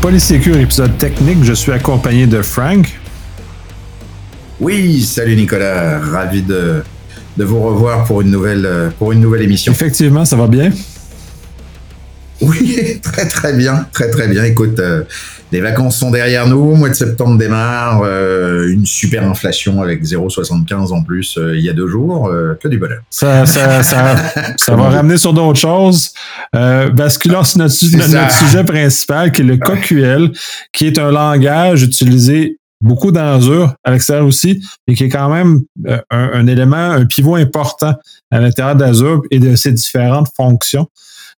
Polysécure, épisode technique. Je suis accompagné de Frank. Oui, salut Nicolas, ravi de, de vous revoir pour une nouvelle, pour une nouvelle émission. Effectivement, ça va bien? Oui, très très bien, très très bien. Écoute, euh, les vacances sont derrière nous, mois de septembre démarre, euh, une super inflation avec 0,75 en plus euh, il y a deux jours, que du bonheur. Ça, ça, ça, ça va ramener sur d'autres choses. basculant sur notre, notre, sujet principal qui est le CoQL, qui est un langage utilisé beaucoup dans à l'extérieur aussi, et qui est quand même un, un élément, un pivot important à l'intérieur d'Azure et de ses différentes fonctions.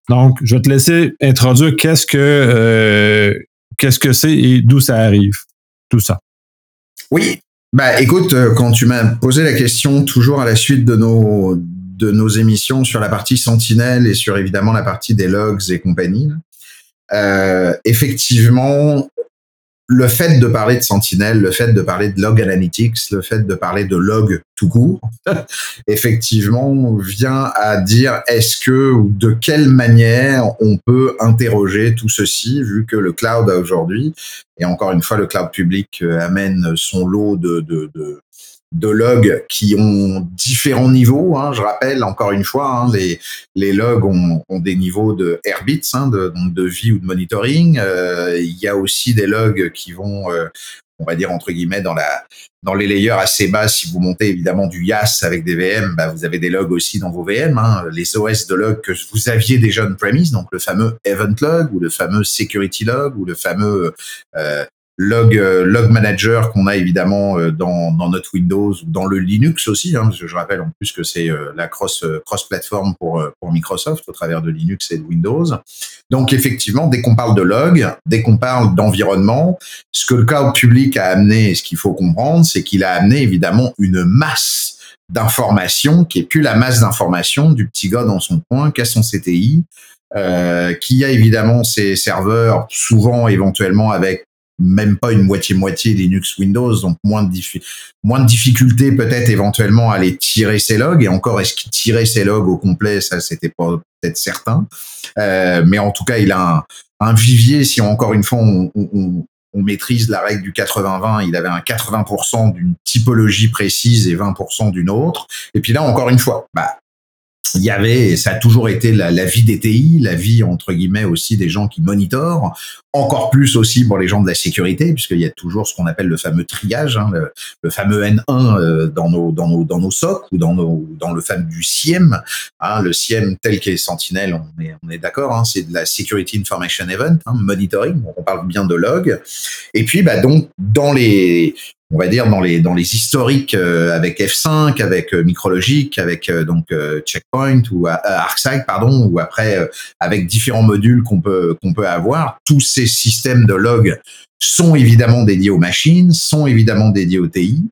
Donc, je vais te laisser introduire qu'est-ce que euh, qu'est-ce que c'est et d'où ça arrive, tout ça. Oui, bah écoute, euh, quand tu m'as posé la question, toujours à la suite de nos de émissions sur la partie Sentinelle et sur évidemment la partie des logs et compagnie, euh, effectivement, le fait de parler de Sentinel, le fait de parler de log analytics, le fait de parler de log tout court, effectivement, vient à dire est-ce que ou de quelle manière on peut interroger tout ceci, vu que le cloud aujourd'hui, et encore une fois, le cloud public euh, amène son lot de, de, de de logs qui ont différents niveaux. Hein, je rappelle encore une fois, hein, les, les logs ont, ont, des niveaux de Airbits, hein, de, donc de vie ou de monitoring. Euh, il y a aussi des logs qui vont, euh, on va dire entre guillemets, dans la dans les layers assez bas. Si vous montez évidemment du YAS avec des VM, bah, vous avez des logs aussi dans vos VM. Hein, les OS de logs que vous aviez déjà on-premise, donc le fameux Event Log ou le fameux Security Log ou le fameux euh, log euh, log manager qu'on a évidemment euh, dans, notre Windows ou dans le Linux aussi hein, parce que je rappelle en plus que c'est euh, la cross cross plateforme pour Microsoft au travers de Linux et de Windows. Donc effectivement, dès qu'on parle de log, dès qu'on parle d'environnement, ce que le cloud public a amené, ce qu'il faut comprendre, c'est qu'il a amené évidemment une masse d'informations qui est plus la masse d'informations du petit gars dans son coin qui a son CTI, qui a évidemment ses serveurs, souvent éventuellement avec même pas une moitié-moitié Linux Windows, donc moins de, moins de difficultés peut-être éventuellement à aller tirer ses logs. Et encore, est-ce qu'il tirait ses logs au complet? Ça, c'était pas peut-être certain. Euh, mais en tout cas, il a un, vivier. Si encore une fois, on, on, on maîtrise la règle du 80-20, il avait un 80% d'une typologie précise et 20% d'une autre. Et puis là, encore une fois, bah, il y avait, ça a toujours été la, vie des TI, la vie entre guillemets aussi des gens qui monitorent, encore plus aussi pour les gens de la sécurité, puisqu'il y a toujours ce qu'on appelle le fameux triage, hein, le, fameux N1 euh, dans nos dans nos dans nos SOC ou dans nos dans le fameux du hein, le SIEM tel qu'est Sentinel, on est on est d'accord, hein, c'est de la Security Information Event, monitoring, on parle bien de log, et puis bah donc dans les on va dire dans les dans les historiques euh, avec F5, avec euh, Micrologic, avec euh, donc Checkpoint ou ArcSight pardon, ou après avec différents modules qu'on peut qu'on peut avoir. Tous ces systèmes de log sont évidemment dédiés aux machines, sont évidemment dédiés aux TI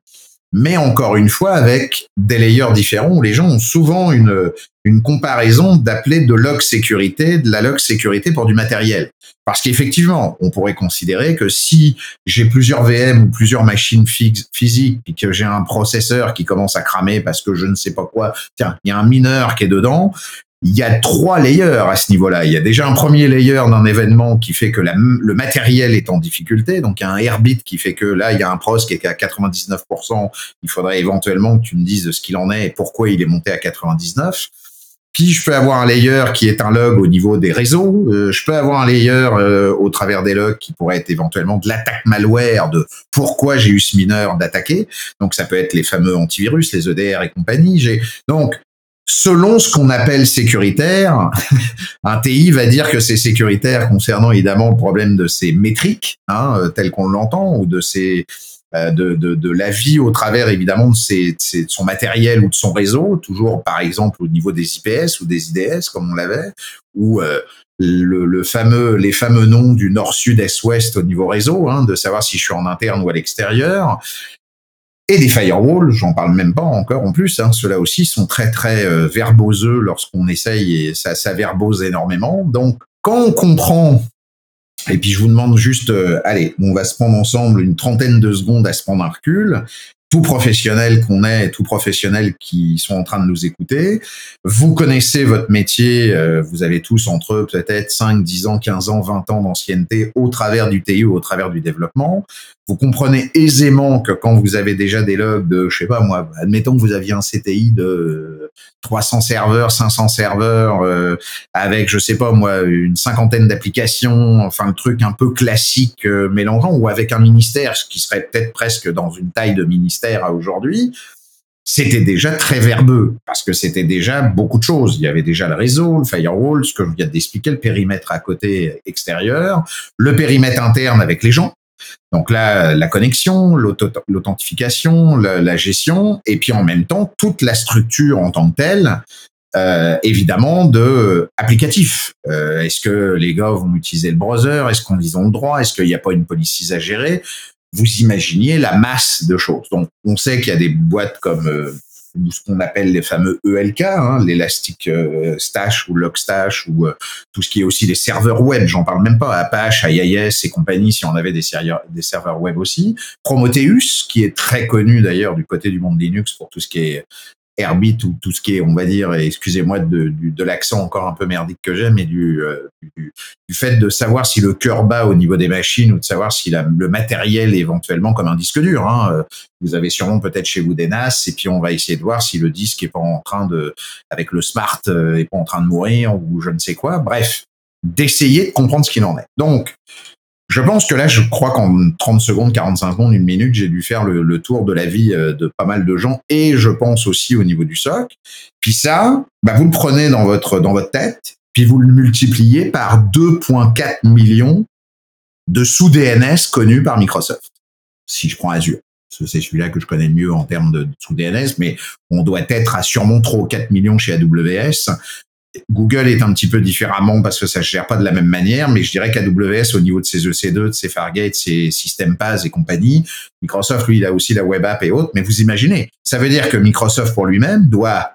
mais encore une fois avec des layers différents où les gens ont souvent une, une comparaison d'appeler de log sécurité, de la log sécurité pour du matériel. Parce qu'effectivement, on pourrait considérer que si j'ai plusieurs VM ou plusieurs machines physiques et que j'ai un processeur qui commence à cramer parce que je ne sais pas quoi, tiens, il y a un mineur qui est dedans, il y a trois layers à ce niveau-là. Il y a déjà un premier layer d'un événement qui fait que le matériel est en difficulté. Donc, il y a un airbit qui fait que là, il y a un pros qui est à 99%. Il faudrait éventuellement que tu me dises ce qu'il en est et pourquoi il est monté à 99. Puis, je peux avoir un layer qui est un log au niveau des réseaux. Euh, je peux avoir un layer euh, au travers des logs qui pourrait être éventuellement de l'attaque malware de pourquoi j'ai eu ce mineur d'attaquer. Donc, ça peut être les fameux antivirus, les EDR et compagnie. J'ai donc selon ce qu'on appelle sécuritaire, un TI va dire que c'est sécuritaire concernant évidemment le problème de ses métriques, hein, euh, tel qu'on l'entend, ou de ses euh, de, de, de, la vie au travers évidemment de, ses, de, son matériel ou de son réseau, toujours par exemple au niveau des IPS ou des IDS comme on l'avait, ou euh, le, le, fameux, les fameux noms du nord, sud, est, ouest au niveau réseau, hein, de savoir si je suis en interne ou à l'extérieur et des firewalls, j'en parle même pas encore en plus. Hein, Ceux-là aussi sont très très euh, verboseux lorsqu'on essaye et ça, ça verbose énormément. Donc quand on comprend, et puis je vous demande juste, euh, allez, on va se prendre ensemble une trentaine de secondes à se prendre un recul. tout professionnel qu'on est, tout professionnel qui sont en train de nous écouter. Vous connaissez votre métier, euh, vous avez tous entre peut-être 5, 10 ans, 15 ans, 20 ans d'ancienneté au travers du TI ou au travers du développement. Vous comprenez aisément que quand vous avez déjà des logs de, je sais pas moi, admettons que vous aviez un CTI de 300 serveurs, 500 serveurs, euh, avec, je sais pas moi, une cinquantaine d'applications, enfin le truc un peu classique euh, mélangeant, ou avec un ministère, ce qui serait peut-être presque dans une taille de ministère à aujourd'hui, c'était déjà très verbeux parce que c'était déjà beaucoup de choses. Il y avait déjà le réseau, le firewall, ce que je viens d'expliquer, le périmètre à côté extérieur, le périmètre interne avec les gens. Donc là, la connexion, l'authentification, la, gestion, et puis en même temps, toute la structure en tant que telle, euh, évidemment, de applicatif. Euh, est-ce que les gars vont utiliser le browser? Est-ce qu'on ont le droit? Est-ce qu'il n'y a pas une police à gérer? Vous imaginiez la masse de choses. Donc, on sait qu'il y a des boîtes comme euh, ce qu'on appelle les fameux ELK, hein, l'Elastic euh, Stash ou Logstash ou euh, tout ce qui est aussi des serveurs web. J'en parle même pas. Apache, IIS et compagnie, si on avait des, des serveurs web aussi. Prometheus, qui est très connu d'ailleurs du côté du monde Linux pour tout ce qui est Herbit ou tout ce qui est, on va dire, excusez-moi de, l'accent encore un peu merdique que j'aime, mais du, euh, du, fait de savoir si le cœur bat au niveau des machines ou de savoir si le matériel est éventuellement comme un disque dur. Hein. Euh, vous avez sûrement peut-être chez vous des NAS et puis on va essayer de voir si le disque est pas en train de, avec le smart, euh, est pas en train de mourir ou je ne sais quoi. Bref, d'essayer de comprendre ce qu'il en est. Donc, je pense que là, je crois qu'en 30 secondes, 45 secondes, une minute, j'ai dû faire le, tour de la vie euh, de pas mal de gens et je pense aussi au niveau du SOC. Puis ça, bah, vous le prenez dans votre, dans votre tête, puis vous le multipliez par 2,4 millions de sous-DNS connus par Microsoft. Si je prends Azure. C'est celui-là que je connais le mieux en termes de sous-DNS, mais on doit être à sûrement 3 ou 4 millions chez AWS. Google est un petit peu différemment parce que ça ne gère pas de la même manière, mais je dirais qu'AWS, au niveau de ses EC2, de ses Fargate, ses systèmes PaaS et compagnie, Microsoft, lui, il a aussi la web app et autres, mais vous imaginez, ça veut dire que Microsoft pour lui-même doit,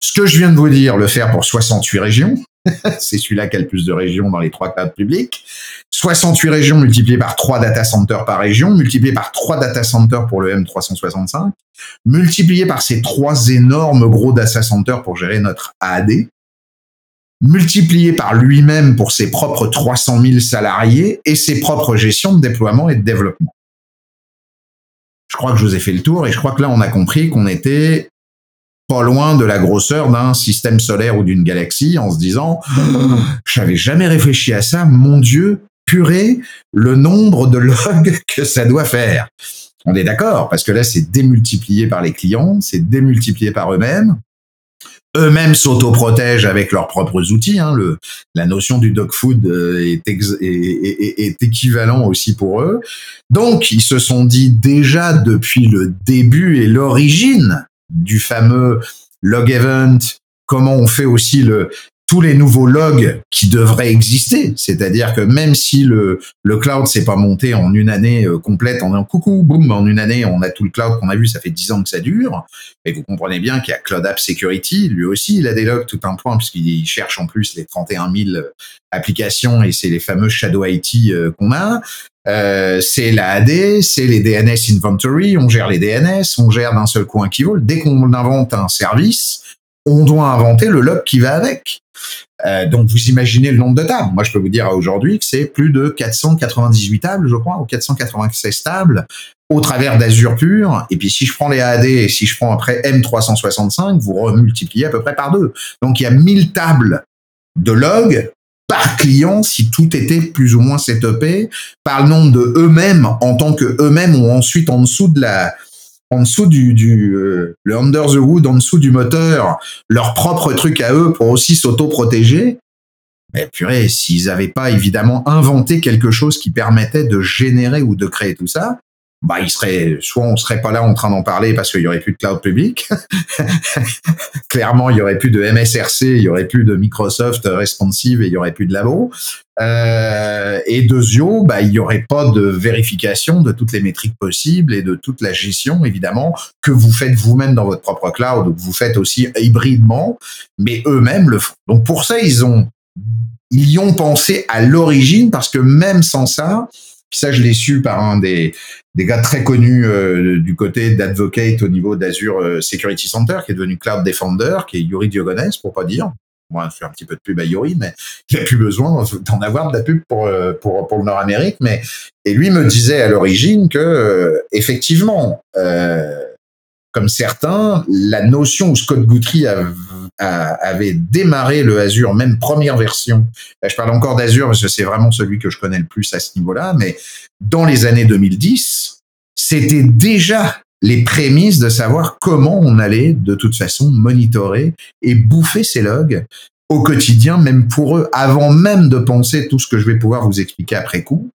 ce que je viens de vous dire, le faire pour 68 régions. c'est celui-là qui a le plus de régions dans les trois clouds publics. 68 régions multipliées par 3 data centers par région, multipliées par 3 data centers pour le M365, multipliées par ces trois énormes gros data centers pour gérer notre AD, multiplié par lui-même pour ses propres 300 000 salariés et ses propres gestions de déploiement et de développement. Je crois que je vous ai fait le tour et je crois que là, on a compris qu'on était pas loin de la grosseur d'un système solaire ou d'une galaxie en se disant, je n'avais jamais réfléchi à ça, mon Dieu, purée, le nombre de logs que ça doit faire. On est d'accord, parce que là, c'est démultiplié par les clients, c'est démultiplié par eux-mêmes eux-mêmes s'autoprotègent avec leurs propres outils. Hein. Le, la notion du dog food euh, est, est, est, équivalent aussi pour eux. Donc, ils se sont dit déjà depuis le début et l'origine du fameux log event, comment on fait aussi le, tous les nouveaux logs qui devraient exister. C'est-à-dire que même si le, le cloud s'est pas monté en une année euh, complète, en un coucou, boum, en une année, on a tout le cloud qu'on a vu, ça fait dix ans que ça dure. Et vous comprenez bien qu'il y a Cloud App Security, lui aussi, il a des logs tout un point, puisqu'il cherche en plus les 31 000 applications et c'est les fameux Shadow IT euh, qu'on a. Euh, c'est la AD, c'est les DNS inventory, on gère les DNS, on gère d'un seul coup un key Dès qu'on invente un service, on doit inventer le log qui va avec. Euh, donc vous imaginez le nombre de tables. Moi, je peux vous dire aujourd'hui que c'est plus de 498 tables, je crois, ou 496 tables au travers d'Azure pur. Et puis si je prends les AD et si je prends après M365, vous remultipliez à peu près par deux. Donc il y a 1000 tables de log par client si tout était plus ou moins setupé par le nombre de eux-mêmes en tant que eux-mêmes ou ensuite en dessous de la en dessous du, du euh, le under the hood, en dessous du moteur, leur propre truc à eux pour aussi s'auto-protéger. Mais purée, s'ils n'avaient pas évidemment inventé quelque chose qui permettait de générer ou de créer tout ça, bah, il serait, soit on serait pas là en train d'en parler parce qu'il y aurait plus de cloud public. Clairement, il y aurait plus de MSRC, il y aurait plus de Microsoft responsive et il y aurait plus de labo. Euh, et de Zio, bah, il y aurait pas de vérification de toutes les métriques possibles et de toute la gestion, évidemment, que vous faites vous-même dans votre propre cloud ou que vous faites aussi hybridement, mais eux-mêmes le font. Donc, pour ça, ils ont, ils y ont pensé à l'origine parce que même sans ça, ça, je l'ai su par un des, des gars très connus euh, du côté d'Advocate au niveau d'Azure euh, Security Center, qui est devenu Cloud Defender, qui est Yuri Diogones, pour pas dire. Moi, je fais un petit peu de pub à Yuri, mais il a plus besoin d'en avoir de la pub pour, euh, pour, pour le Nord-Amérique. Mais, et lui me disait à l'origine que, effectivement, comme certains, la notion où Scott Guthrie avait démarré le Azure, même première version. je parle encore d'Azure parce que c'est vraiment celui que je connais le plus à ce niveau-là, mais dans les années 2010, c'était déjà les prémices de savoir comment on allait de toute façon monitorer et bouffer ces logs au quotidien, même pour eux, avant même de penser tout ce que je vais pouvoir vous expliquer après coup.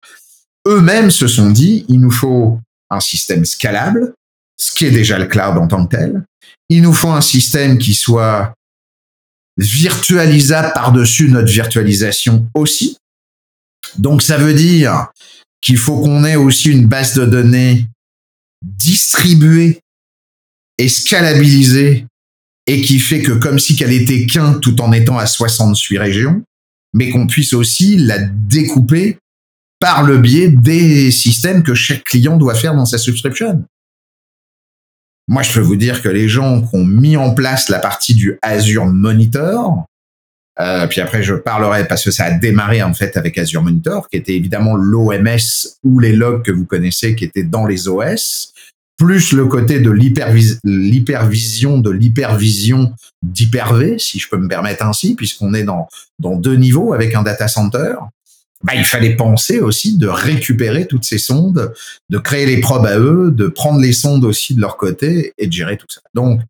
Eux-mêmes se sont dit, il nous faut un système scalable, ce qui est déjà le cloud en tant que tel. Il nous faut un système qui soit virtualisable par-dessus notre virtualisation aussi. Donc ça veut dire qu'il faut qu'on ait aussi une base de données distribuée et scalabilisée et qui fait que comme si qu'elle était qu'un tout en étant à 68 régions, mais qu'on puisse aussi la découper par le biais des systèmes que chaque client doit faire dans sa subscription. Moi, je peux vous dire que les gens qui ont mis en place la partie du Azure Monitor, euh, puis après je parlerai parce que ça a démarré en fait avec Azure Monitor, qui était évidemment l'OMS ou les logs que vous connaissez qui étaient dans les OS, plus le côté de l'hypervision, de l'hypervision d'Hyper-V, si je peux me permettre ainsi, puisqu'on est dans, dans deux niveaux avec un data center bah, il fallait penser aussi de récupérer toutes ces sondes, de créer les probes à eux, de prendre les sondes aussi de leur côté et de gérer tout ça. Donc,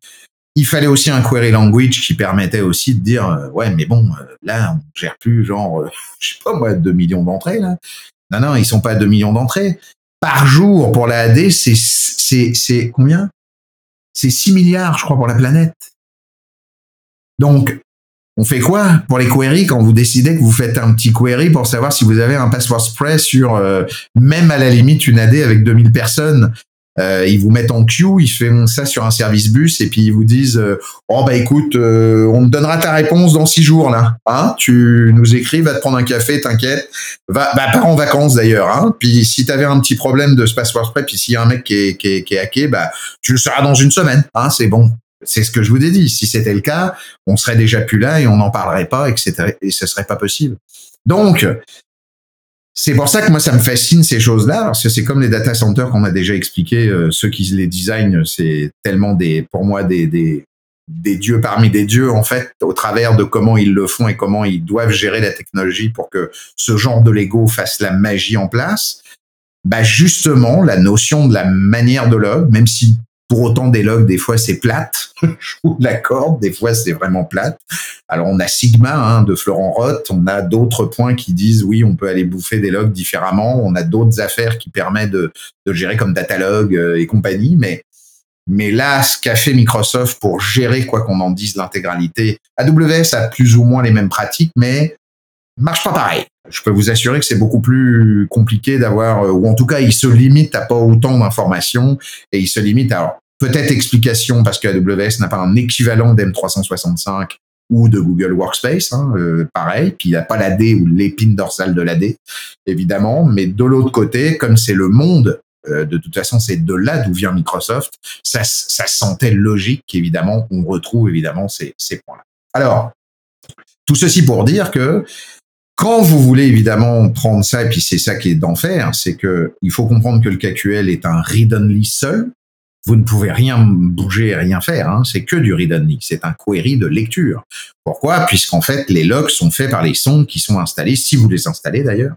il fallait aussi un query language qui permettait aussi de dire euh, ouais mais bon euh, là on gère plus genre euh, je sais pas moi 2 millions d'entrées là. Non non, ils sont pas à 2 millions d'entrées par jour pour la AD, c'est c'est c'est combien? C'est 6 milliards je crois pour la planète. Donc on fait quoi pour les queries quand vous décidez que vous faites un petit query pour savoir si vous avez un password spray sur euh, même à la limite une AD avec 2000 personnes? Euh, ils vous mettent en queue, ils font ça sur un service bus et puis ils vous disent euh, oh bah écoute on te donnera ta réponse dans six jours là hein? Tu nous écris va te prendre un café t'inquiète. Va bah en vacances d'ailleurs hein? Puis si t'avais un petit problème de ce password spray puis s'il y a un mec qui est, qui est, qui est hacké bah tu le sauras dans une semaine hein? C'est bon c'est ce que je vous ai dit. Si c'était le cas, on serait déjà plus là et on n'en parlerait pas, etc. Et ce serait pas possible. Donc, c'est pour ça que moi, ça me fascine ces choses-là, parce que c'est comme les data centers qu'on a déjà expliqué. Euh, ceux qui les designent, c'est tellement des, pour moi, des, des, dieux parmi des dieux, en fait, au travers de comment ils le font et comment ils doivent gérer la technologie pour que ce genre de Lego fasse la magie en place. Bah justement, la notion de la manière de log, même si autant, des logs, des fois, c'est plate. Je vous l'accorde. Des fois, c'est vraiment plate. Alors, on a Sigma hein, de Florent Roth. On a d'autres points qui disent, oui, on peut aller bouffer des logs différemment. On a d'autres affaires qui permettent de, de gérer comme Datalog euh, et compagnie. Mais, mais là, ce qu'a fait Microsoft pour gérer, quoi qu'on en dise, l'intégralité, AWS a plus ou moins les mêmes pratiques, mais marche pas pareil. Je peux vous assurer que c'est beaucoup plus compliqué d'avoir, euh, ou en tout cas, il se limite à pas autant d'informations et il se limite à peut-être explication parce que AWS n'a pas un équivalent d'M365 ou de Google Workspace, hein, euh, pareil, puis il n'a pas l'AD ou l'épine dorsale de l'AD, évidemment, mais de l'autre côté, comme c'est le monde, euh, de toute façon, c'est de là d'où vient Microsoft, ça, ça sentait logique qu'évidemment, on retrouve évidemment ces, ces points-là. Alors, tout ceci pour dire que quand vous voulez évidemment prendre ça, et puis c'est ça qui est d'enfer, c'est que il faut comprendre que le KQL est un read-only seul. Vous ne pouvez rien bouger rien faire. Hein. C'est que du read-only. C'est un query de lecture. Pourquoi? Puisqu'en fait, les logs sont faits par les sondes qui sont installées, si vous les installez d'ailleurs,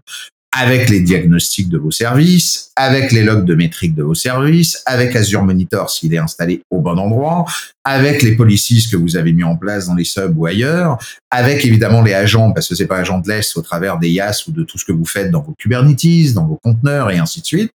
avec les diagnostics de vos services, avec les logs de métriques de vos services, avec Azure Monitor s'il est installé au bon endroit, avec les policies que vous avez mis en place dans les subs ou ailleurs, avec évidemment les agents, parce que c'est pas agentless au travers des YAS ou de tout ce que vous faites dans vos Kubernetes, dans vos conteneurs et ainsi de suite.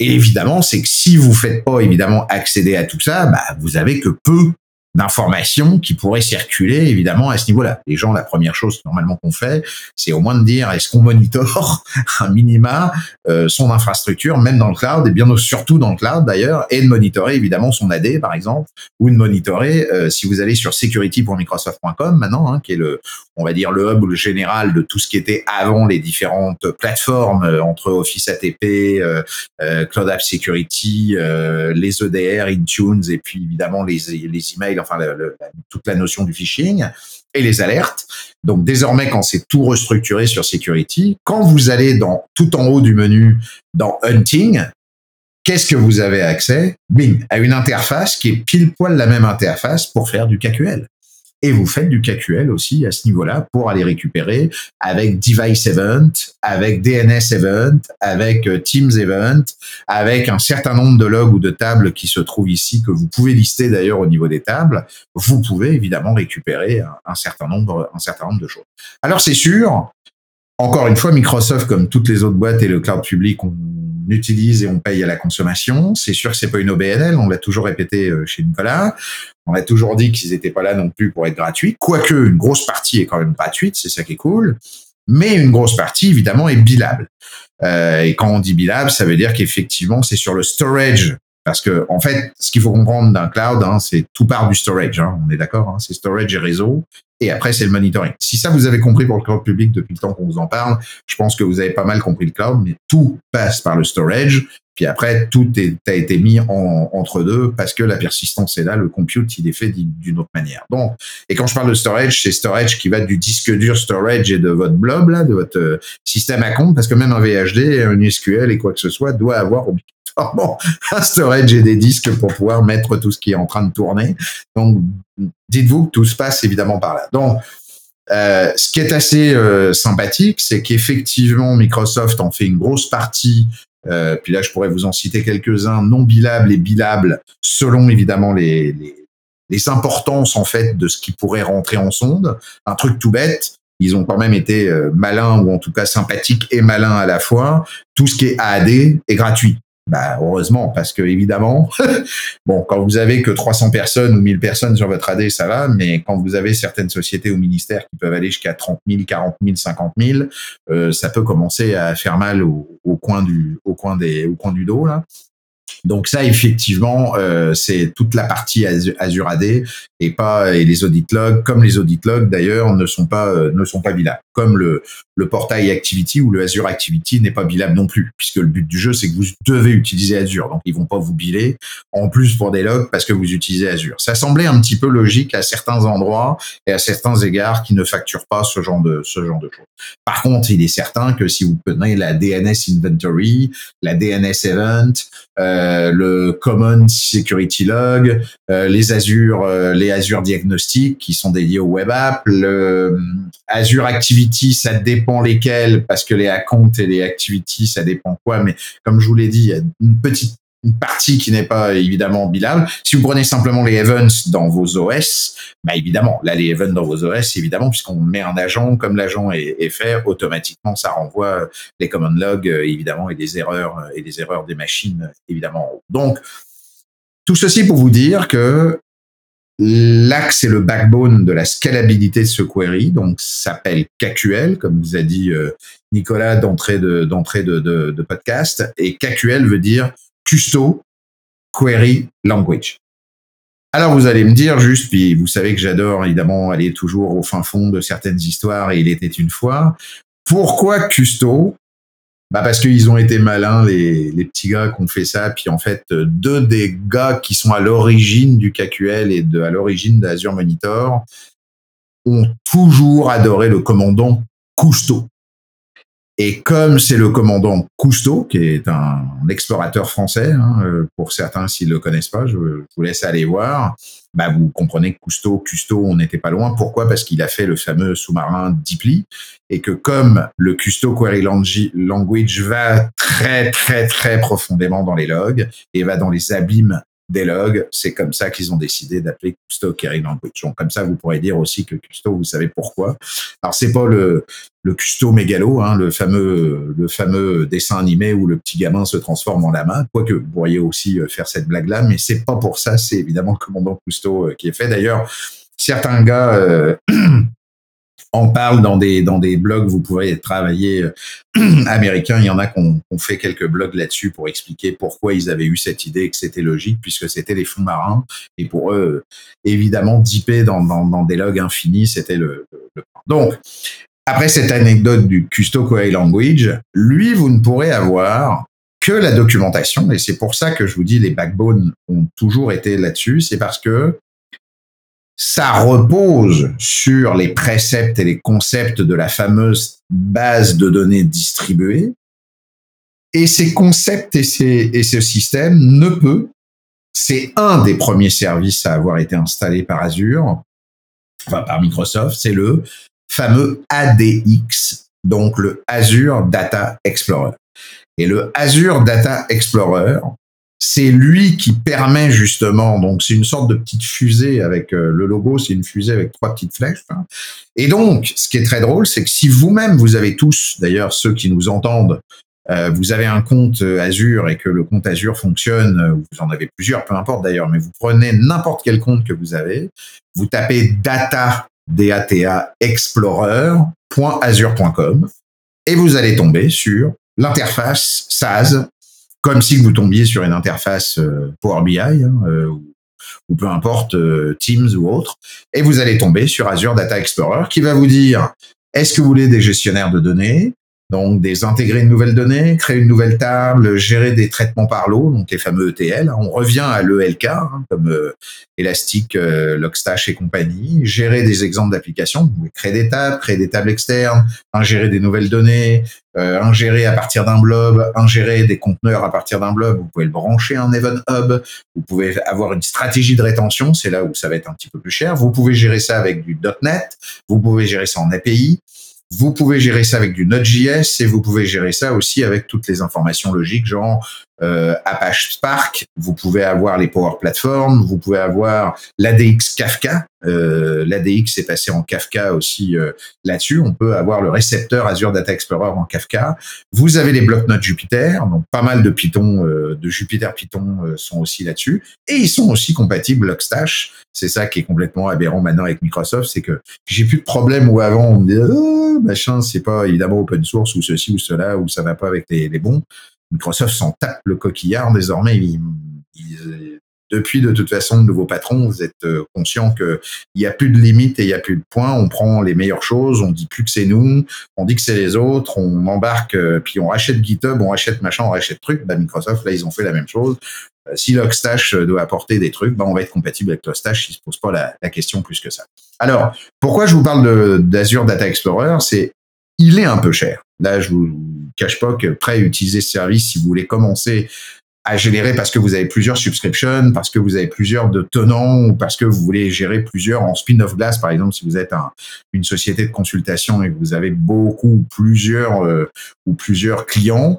Et évidemment, c'est que si vous faites pas évidemment accéder à tout ça, bah, vous avez que peu d'informations qui pourraient circuler évidemment à ce niveau-là. Les gens, la première chose normalement qu'on fait, c'est au moins de dire est-ce qu'on monitore un minima euh, son infrastructure, même dans le cloud, et bien surtout dans le cloud d'ailleurs, et de monitorer évidemment son AD par exemple, ou de monitorer euh, si vous allez sur security.microsoft.com maintenant, hein, qui est le, on va dire le hub le général de tout ce qui était avant les différentes plateformes euh, entre Office ATP, Cloud App Security, les EDR, Intune, et puis évidemment les les emails toute la notion du phishing et les alertes. Donc désormais, quand c'est tout restructuré sur security, quand vous allez dans tout en haut du menu dans hunting, qu'est-ce que vous avez accès? Bing, à une interface qui est pile poil la même interface pour faire du KQL et vous faites du KQL aussi à ce niveau-là pour aller récupérer avec Device Event, avec DNS Event, avec euh, Teams Event, avec un certain nombre de logs ou de tables qui se trouvent ici que vous pouvez lister d'ailleurs au niveau des tables. Vous pouvez évidemment récupérer un, certain nombre, un certain nombre de choses. Alors c'est sûr, encore une fois, Microsoft, comme toutes les autres boîtes et le cloud public, on utilise et on paye à la consommation. C'est sûr que c'est pas une OBNL, on l'a toujours répété euh, chez Nicolas. On a toujours dit qu'ils n'étaient pas là non plus pour être gratuits, quoique une grosse partie est quand même gratuite, c'est ça qui est cool. Mais une grosse partie, évidemment, est bilable. Euh, et quand on dit bilable, ça veut dire qu'effectivement, c'est sur le storage. Parce que, en fait, ce qu'il faut comprendre d'un cloud, hein, c'est tout part du storage. Hein, on est d'accord, hein, c'est storage et réseau. Et après, c'est le monitoring. Si ça, vous avez compris pour le cloud public depuis le temps qu'on vous en parle, je pense que vous avez pas mal compris le cloud, mais tout passe par le storage. Puis après, tout a été mis en, entre deux parce que la persistance est là, le compute, il est fait d'une autre manière. Donc, et quand je parle de storage, c'est storage qui va du disque dur storage et de votre blob, là, de votre euh, système à compte, parce que même un VHD, un SQL et quoi que ce soit doit avoir obligatoirement un storage et des disques pour pouvoir mettre tout ce qui est en train de tourner. Donc, dites-vous que tout se passe évidemment par là. Donc, euh, ce qui est assez euh, sympathique, c'est qu'effectivement, Microsoft en fait une grosse partie. Euh, puis là, je pourrais vous en citer quelques-uns non bilables et bilables, selon évidemment les, les, les, importances en fait de ce qui pourrait rentrer en sonde. Un truc tout bête. Ils ont quand même été euh, malins ou en tout cas sympathiques et malins à la fois. Tout ce qui est AAD est gratuit. Bah, heureusement, parce que évidemment, bon, quand vous avez que 300 personnes ou 1000 personnes sur votre AD, ça va, mais quand vous avez certaines sociétés ou ministères qui peuvent aller jusqu'à 30 000, 40 000, 50 000, euh, ça peut commencer à faire mal au, au, coin du, au coin des, au coin du dos là. Donc ça, effectivement, euh, c'est toute la partie Azure AD et pas et les audit logs, comme les audit logs d'ailleurs, ne sont pas euh, ne sont pas bilables. Comme le le portail Activity ou le Azure Activity n'est pas bilable non plus, puisque le but du jeu c'est que vous devez utiliser Azure, donc ils vont pas vous biler en plus pour des logs parce que vous utilisez Azure. Ça semblait un petit peu logique à certains endroits et à certains égards qui ne facturent pas ce genre de ce genre de choses. Par contre, il est certain que si vous prenez la DNS Inventory, la DNS Event, euh, le Common Security Log, euh, les Azure, euh, les Azure Diagnostic qui sont dédiés au web app, le Azure Activity, ça dépend lesquels parce que les accounts et les activities, ça dépend quoi. Mais comme je vous l'ai dit, il y a une petite une partie qui n'est pas évidemment bilable. Si vous prenez simplement les events dans vos OS, bah évidemment, là les events dans vos OS, évidemment, puisqu'on met un agent, comme l'agent est, fait, automatiquement ça renvoie les command logs euh, évidemment et des erreurs euh, et des erreurs des machines évidemment. Donc tout ceci pour vous dire que L'axe et le backbone de la scalabilité de ce query, donc s'appelle KQL, comme vous a dit euh, Nicolas d'entrée de d'entrée de, de, de, podcast, et KQL veut dire Custo Query Language. Alors vous allez me dire juste, puis vous savez que j'adore évidemment aller toujours au fin fond de certaines histoires et il était une fois. Pourquoi Custo? Bah parce qu'ils ont été malins les, les petits gars qui ont fait ça. Puis en fait, deux des gars qui sont à l'origine du KQL et à l'origine d'Azure Monitor ont toujours adoré le commandant Cousteau. Et comme c'est le commandant Cousteau, qui est un, explorateur français, hein, euh, pour certains s'ils le connaissent pas, je, vous laisse aller voir. Bah, vous comprenez que Cousteau, Cousteau, on n'était pas loin. Pourquoi? Parce qu'il a fait le fameux sous-marin Deeply, et que comme le Cousteau Query Language va très très très profondément dans les logs et va dans les abîmes des logs. C'est comme ça qu'ils ont décidé d'appeler Custo Query Language. Comme ça, vous pourrez dire aussi que Custo, vous savez pourquoi. Alors, c'est pas le, le Custo mégalo, hein, le fameux, le fameux dessin animé où le petit gamin se transforme en la main. Quoique, vous pourriez aussi euh, faire cette blague-là, mais c'est pas pour ça. C'est évidemment le commandant Custo euh, qui est fait. D'ailleurs, certains gars, euh, en parle dans des dans des blogs. Vous pouvez travailler euh, américains. Il y en a qui ont, fait quelques blogs là-dessus pour expliquer pourquoi ils avaient eu cette idée et que c'était logique puisque c'était les fonds marins. Et pour eux, évidemment, dipper dans, dans, des logs infinis, c'était le, le, Donc, après cette anecdote du Custo Query Language, lui, vous ne pourrez avoir que la documentation. Et c'est pour ça que je vous dis les backbones ont toujours été là-dessus. C'est parce que ça repose sur les préceptes et les concepts de la fameuse base de données distribuée. Et ces concepts et, ces, et ce système ne peut, c'est un des premiers services à avoir été installé par Azure, enfin par Microsoft, c'est le fameux ADX, donc le Azure Data Explorer. Et le Azure Data Explorer, c'est lui qui permet justement, donc c'est une sorte de petite fusée avec euh, le logo, c'est une fusée avec trois petites flèches. Hein. Et donc, ce qui est très drôle, c'est que si vous-même, vous avez tous, d'ailleurs ceux qui nous entendent, euh, vous avez un compte euh, Azure et que le compte Azure fonctionne, vous en avez plusieurs, peu importe d'ailleurs, mais vous prenez n'importe quel compte que vous avez, vous tapez data, D-A-T-A, explorer.azure.com et vous allez tomber sur l'interface SaaS comme si vous tombiez sur une interface euh, Power BI hein, euh, ou peu importe euh, Teams ou autre, et vous allez tomber sur Azure Data Explorer qui va vous dire est-ce que vous voulez des gestionnaires de données? Donc, des intégrer une nouvelle donnée, créer une nouvelle table, gérer des traitements par l'eau, donc les fameux ETL. On revient à l'ELK, hein, comme euh, Elastic, euh, Logstash et compagnie. Gérer des exemples d'applications. Créer des tables, créer des tables externes, ingérer des nouvelles données, euh, ingérer à partir d'un blob, ingérer des conteneurs à partir d'un blob. Vous pouvez le brancher en Event Hub. Vous pouvez avoir une stratégie de rétention. C'est là où ça va être un petit peu plus cher. Vous pouvez gérer ça avec du .NET. Vous pouvez gérer ça en API. Vous pouvez gérer ça avec du Node.js et vous pouvez gérer ça aussi avec toutes les informations logiques, genre euh, Apache Spark. Vous pouvez avoir les Power Platform. Vous pouvez avoir l'ADX Kafka. Euh, L'ADX est passé en Kafka aussi euh, là-dessus. On peut avoir le récepteur Azure Data Explorer en Kafka. Vous avez les blocs Node Jupyter, donc pas mal de Python, euh, de Jupyter Python euh, sont aussi là-dessus, et ils sont aussi compatibles Logstash. C'est ça qui est complètement aberrant maintenant avec Microsoft, c'est que j'ai plus de problème où avant on me disait oh, machin, c'est pas évidemment open source ou ceci ou cela ou ça va pas avec les bons. Microsoft s'en tape le coquillard désormais. Il, depuis de toute façon, de nouveaux patrons, vous êtes euh, conscient qu'il n'y a plus de limites et il n'y a plus de points. On prend les meilleures choses, on dit plus que c'est nous, on dit que c'est les autres, on embarque, euh, puis on rachète GitHub, on rachète machin, on rachète truc. Bah, Microsoft, là, ils ont fait la même chose. Euh, si Logstash doit apporter des trucs, bah, on va être compatible avec Logstash. Il se pose pas la, la question plus que ça. Alors, pourquoi je vous parle d'Azure Data Explorer? C'est il est un peu cher. Là, je vous cache pas que prêt à utiliser ce service si vous voulez commencer à générer parce que vous avez plusieurs subscriptions, parce que vous avez plusieurs de tenants ou parce que vous voulez gérer plusieurs en spin-off glass, par exemple, si vous êtes un, une société de consultation et que vous avez beaucoup plusieurs euh, ou plusieurs clients,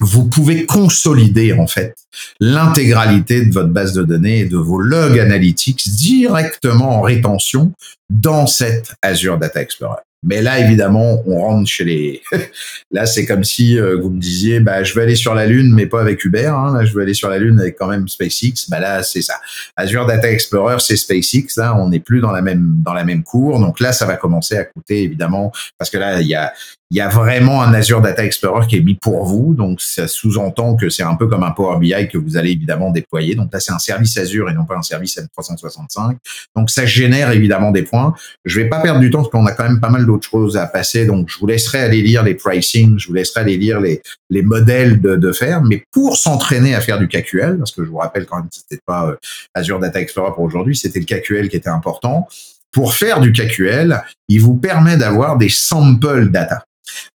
vous pouvez consolider en fait l'intégralité de votre base de données et de vos logs analytics directement en rétention dans cette Azure Data Explorer. Mais là, évidemment, on rentre chez les. là, c'est comme si euh, vous me disiez, bah, je vais aller sur la Lune, mais pas avec Uber. Hein. Là, je vais aller sur la Lune avec quand même SpaceX. Bah là, c'est ça. Azure Data Explorer, c'est SpaceX. Là, on n'est plus dans la même dans la même cour. Donc là, ça va commencer à coûter évidemment, parce que là, il y a il y a vraiment un Azure Data Explorer qui est mis pour vous. Donc, ça sous-entend que c'est un peu comme un Power BI que vous allez évidemment déployer. Donc là, c'est un service Azure et non pas un service M365. Donc, ça génère évidemment des points. Je vais pas perdre du temps parce qu'on a quand même pas mal d'autres choses à passer. Donc, je vous laisserai aller lire les pricing, je vous laisserai aller lire les, les modèles de, de faire. Mais pour s'entraîner à faire du KQL, parce que je vous rappelle quand même, c'était pas euh, Azure Data Explorer pour aujourd'hui, c'était le KQL qui était important. Pour faire du KQL, il vous permet d'avoir des sample data.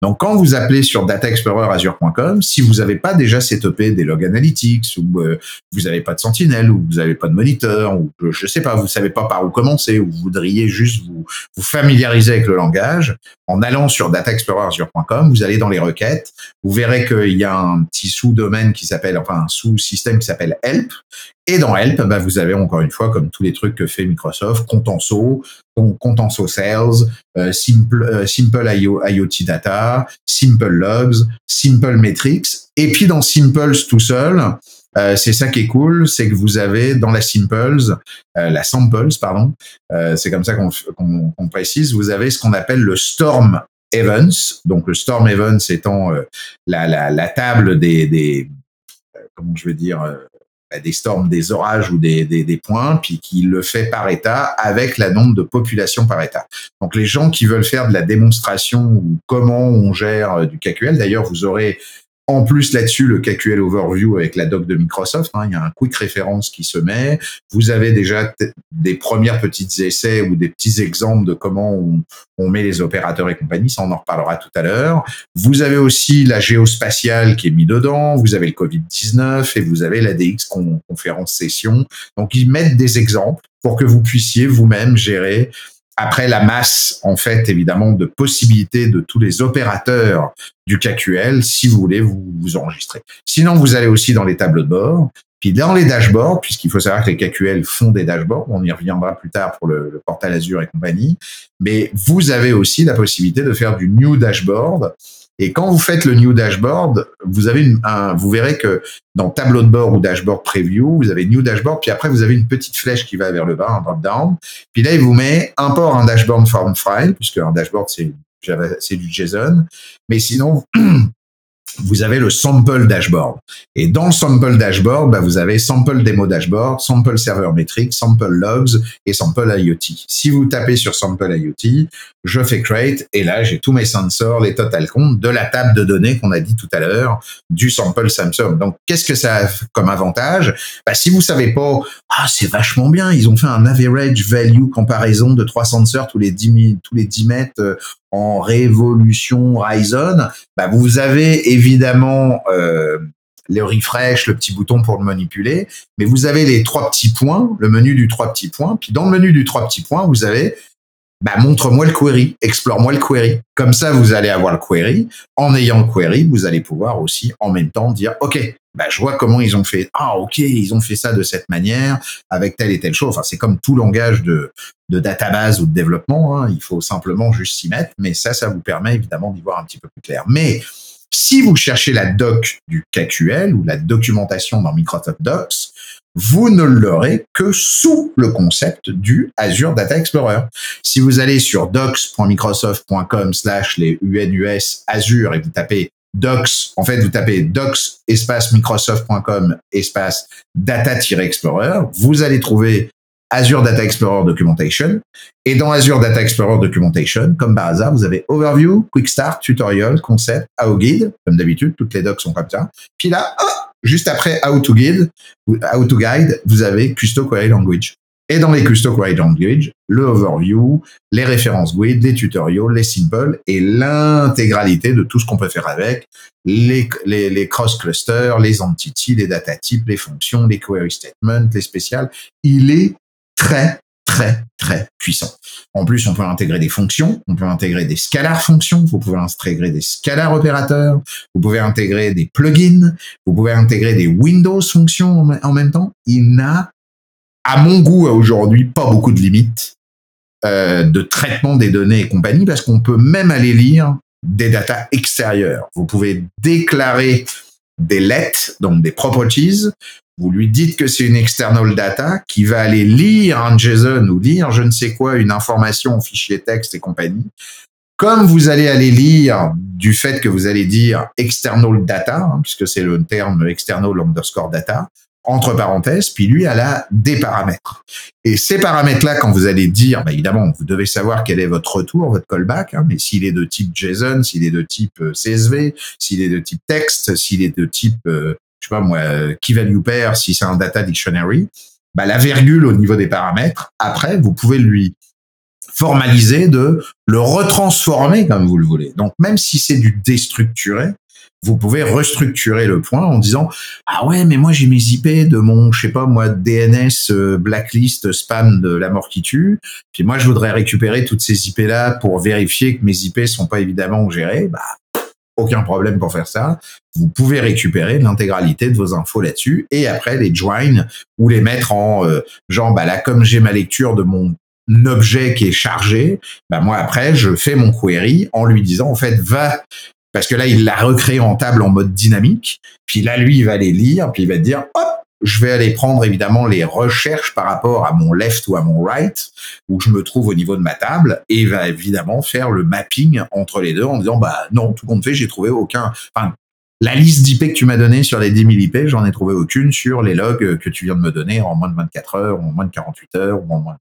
Donc, quand vous appelez sur dataexplorerazure.com, si vous n'avez pas déjà setupé des log analytics, ou euh, vous n'avez pas de sentinelle, ou vous n'avez pas de moniteur, ou je ne sais pas, vous savez pas par où commencer, ou vous voudriez juste vous, familiariser avec le langage, en allant sur dataexplorerazure.com, vous allez dans les requêtes, vous verrez qu'il y a un petit sous-domaine qui s'appelle, enfin sous-système qui s'appelle help, Et dans Help, bah, vous avez encore une fois, comme tous les trucs que fait Microsoft, Contenso, Contenso Sales, euh, Simple, euh, IoT Data, Simple Logs, Simple Metrics. Et puis dans Simples tout seul, euh, c'est ça qui est cool, c'est que vous avez dans la Simples, la Samples, pardon, c'est comme ça qu'on précise, vous avez ce qu'on appelle le Storm Events. Donc le Storm Events étant la, table des, des comment je vais dire, des storms, des orages ou des, des, des, points, puis qui le fait par État avec la nombre de population par État. Donc les gens qui veulent faire de la démonstration ou comment on gère euh, du KQL, d'ailleurs vous aurez en plus là-dessus, le KQL Overview avec la doc de Microsoft, hein, il y a un quick référence qui se met. Vous avez déjà des premières petites essais ou des petits exemples de comment on, met les opérateurs et compagnie. Ça, on en reparlera tout à l'heure. Vous avez aussi la géospatiale qui est mis dedans. Vous avez le Covid-19 et vous avez l'ADX conférence session. Donc, ils mettent des exemples pour que vous puissiez vous-même gérer après la masse, en fait, évidemment, de possibilités de tous les opérateurs du KQL, si vous voulez vous, vous enregistrer. Sinon, vous allez aussi dans les tableaux de bord. Puis dans les dashboards, puisqu'il faut savoir que les KQL font des dashboards, on y reviendra plus tard pour le, le portal Azure et compagnie, mais vous avez aussi la possibilité de faire du new dashboard et quand vous faites le new dashboard, vous avez un, vous verrez que dans tableau de bord ou dashboard preview, vous avez new dashboard, puis après vous avez une petite flèche qui va vers le bas, un drop down. Puis là, il vous met import un dashboard form file, puisque un dashboard c'est c'est du JSON. Mais sinon, vous avez le sample dashboard. Et dans le sample dashboard, bah, vous avez sample demo dashboard, sample server metrics, sample logs et sample IoT. Si vous tapez sur sample IoT, je fais create et là, j'ai tous mes sensors, les total comptes de la table de données qu'on a dit tout à l'heure du sample Samsung. Donc, qu'est-ce que ça a comme avantage? Bah, si vous savez pas, ah, c'est vachement bien. Ils ont fait un average value comparaison de trois sensors tous les 10 tous les 10 mètres euh, en révolution Ryzen, bah vous avez évidemment euh, le refresh, le petit bouton pour le manipuler, mais vous avez les trois petits points, le menu du trois petits points, puis dans le menu du trois petits points, vous avez bah, montre-moi le query, explore-moi le query. Comme ça, vous allez avoir le query. En ayant le query, vous allez pouvoir aussi en même temps dire, OK, bah, je vois comment ils ont fait. Ah, OK, ils ont fait ça de cette manière, avec telle et telle chose. Enfin, c'est comme tout langage de, de database ou de développement. Hein. Il faut simplement juste s'y mettre. Mais ça, ça vous permet évidemment d'y voir un petit peu plus clair. Mais si vous cherchez la doc du KQL ou la documentation dans Microsoft Docs, vous ne l'aurez que sous le concept du Azure Data Explorer. Si vous allez sur docs.microsoft.com slash les UNUS Azure et vous tapez docs, en fait, vous tapez docs espace microsoft.com espace data-explorer, vous allez trouver Azure Data Explorer Documentation. Et dans Azure Data Explorer Documentation, comme par hasard, vous avez Overview, Quick Start, Tutorial, Concept, How Guide. Comme d'habitude, toutes les docs sont comme ça. Puis là, juste après How to Guide, How to Guide, vous avez Custo Query Language. Et dans les Custo Query Language, le Overview, les références guide, les tutorials, les simples et l'intégralité de tout ce qu'on peut faire avec, les, les, les cross-clusters, les entities, les data types, les fonctions, les query statements, les spéciales. Il est très, très, très puissant. En plus, on peut intégrer des fonctions, on peut intégrer des scalars fonctions, vous pouvez intégrer des scalars opérateurs, vous pouvez intégrer des plugins, vous pouvez intégrer des Windows fonctions en même temps. Il n'a, à mon goût aujourd'hui, pas beaucoup de limites euh, de traitement des données et compagnie, parce qu'on peut même aller lire des datas extérieures. Vous pouvez déclarer des lettres, donc des properties, vous lui dites que c'est une external data qui va aller lire un JSON ou lire je ne sais quoi, une information en fichier texte et compagnie. Comme vous allez aller lire du fait que vous allez dire external data, hein, puisque c'est le terme external underscore data, entre parenthèses, puis lui, elle a des paramètres. Et ces paramètres-là, quand vous allez dire, bah, évidemment, vous devez savoir quel est votre retour, votre callback, hein, mais s'il est de type JSON, s'il est de type euh, CSV, s'il est de type texte, s'il est de type euh, je sais pas moi, key value pair, si c'est un data dictionary, bah, la virgule au niveau des paramètres, après, vous pouvez lui formaliser de le retransformer comme vous le voulez. Donc, même si c'est du déstructuré, vous pouvez restructurer le point en disant ah ouais mais moi j'ai mes IP de mon je sais pas moi DNS euh, blacklist spam de la mort qui tue puis moi je voudrais récupérer toutes ces IP là pour vérifier que mes IP sont pas évidemment gérées bah aucun problème pour faire ça. Vous pouvez récupérer l'intégralité de vos infos là-dessus et après les join ou les mettre en euh, genre bah là comme j'ai ma lecture de mon objet qui est chargé, bah moi après je fais mon query en lui disant en fait va parce que là il l'a recréé en table en mode dynamique, puis là lui il va aller lire, puis il va dire hop je vais aller prendre évidemment les recherches par rapport à mon left ou à mon right, où je me trouve au niveau de ma table, et va évidemment faire le mapping entre les deux en disant, bah non, tout compte fait, j'ai trouvé aucun, enfin, la liste d'IP que tu m'as donné sur les 10 000 IP, j'en ai trouvé aucune sur les logs que tu viens de me donner en moins de 24 heures, ou en moins de 48 heures, ou en moins.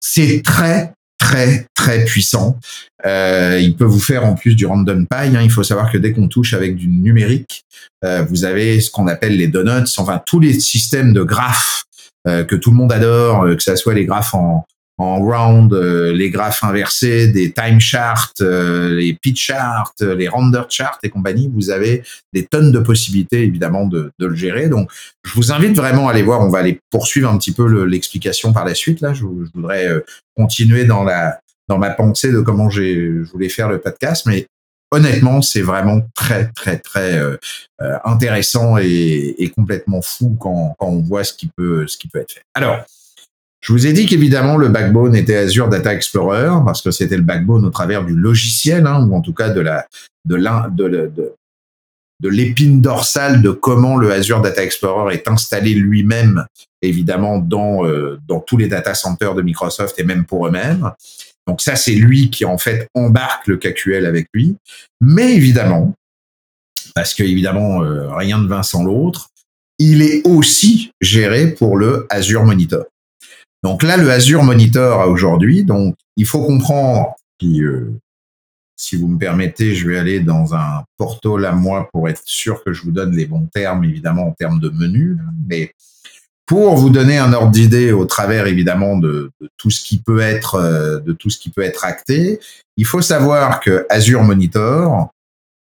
C'est très, très, très puissant. Euh, il peut vous faire en plus du random pie. Hein. Il faut savoir que dès qu'on touche avec du numérique, euh, vous avez ce qu'on appelle les donuts, enfin tous les systèmes de graphes euh, que tout le monde adore, que ce soit les graphes en, en round, euh, les graphes inversés, des time charts, euh, les pitch charts, euh, les render charts et compagnie, vous avez des tonnes de possibilités évidemment de, de, le gérer. Donc, je vous invite vraiment à aller voir. On va aller poursuivre un petit peu l'explication par la suite. Là, je, je voudrais continuer dans la dans ma pensée de comment j'ai je voulais faire le podcast, mais honnêtement, c'est vraiment très très très euh, intéressant et, et, complètement fou quand, quand on voit ce qui peut ce qui peut être fait. Alors. Je vous ai dit qu'évidemment le backbone était Azure Data Explorer parce que c'était le backbone au travers du logiciel, hein, ou en tout cas de la de l'un de, de, l'épine dorsale de comment le Azure Data Explorer est installé lui-même, évidemment dans euh, dans tous les data centers de Microsoft et même pour eux-mêmes. Donc ça, c'est lui qui en fait embarque le KQL avec lui. Mais évidemment, parce que évidemment euh, rien ne vint sans l'autre, il est aussi géré pour le Azure Monitor. Donc là, le Azure Monitor a aujourd'hui, donc il faut comprendre, puis, euh, si vous me permettez, je vais aller dans un portal à moi pour être sûr que je vous donne les bons termes, évidemment en termes de menu, mais pour vous donner un ordre d'idée au travers évidemment de, tout ce qui peut être euh, de tout ce qui peut être acté, il faut savoir que Azure Monitor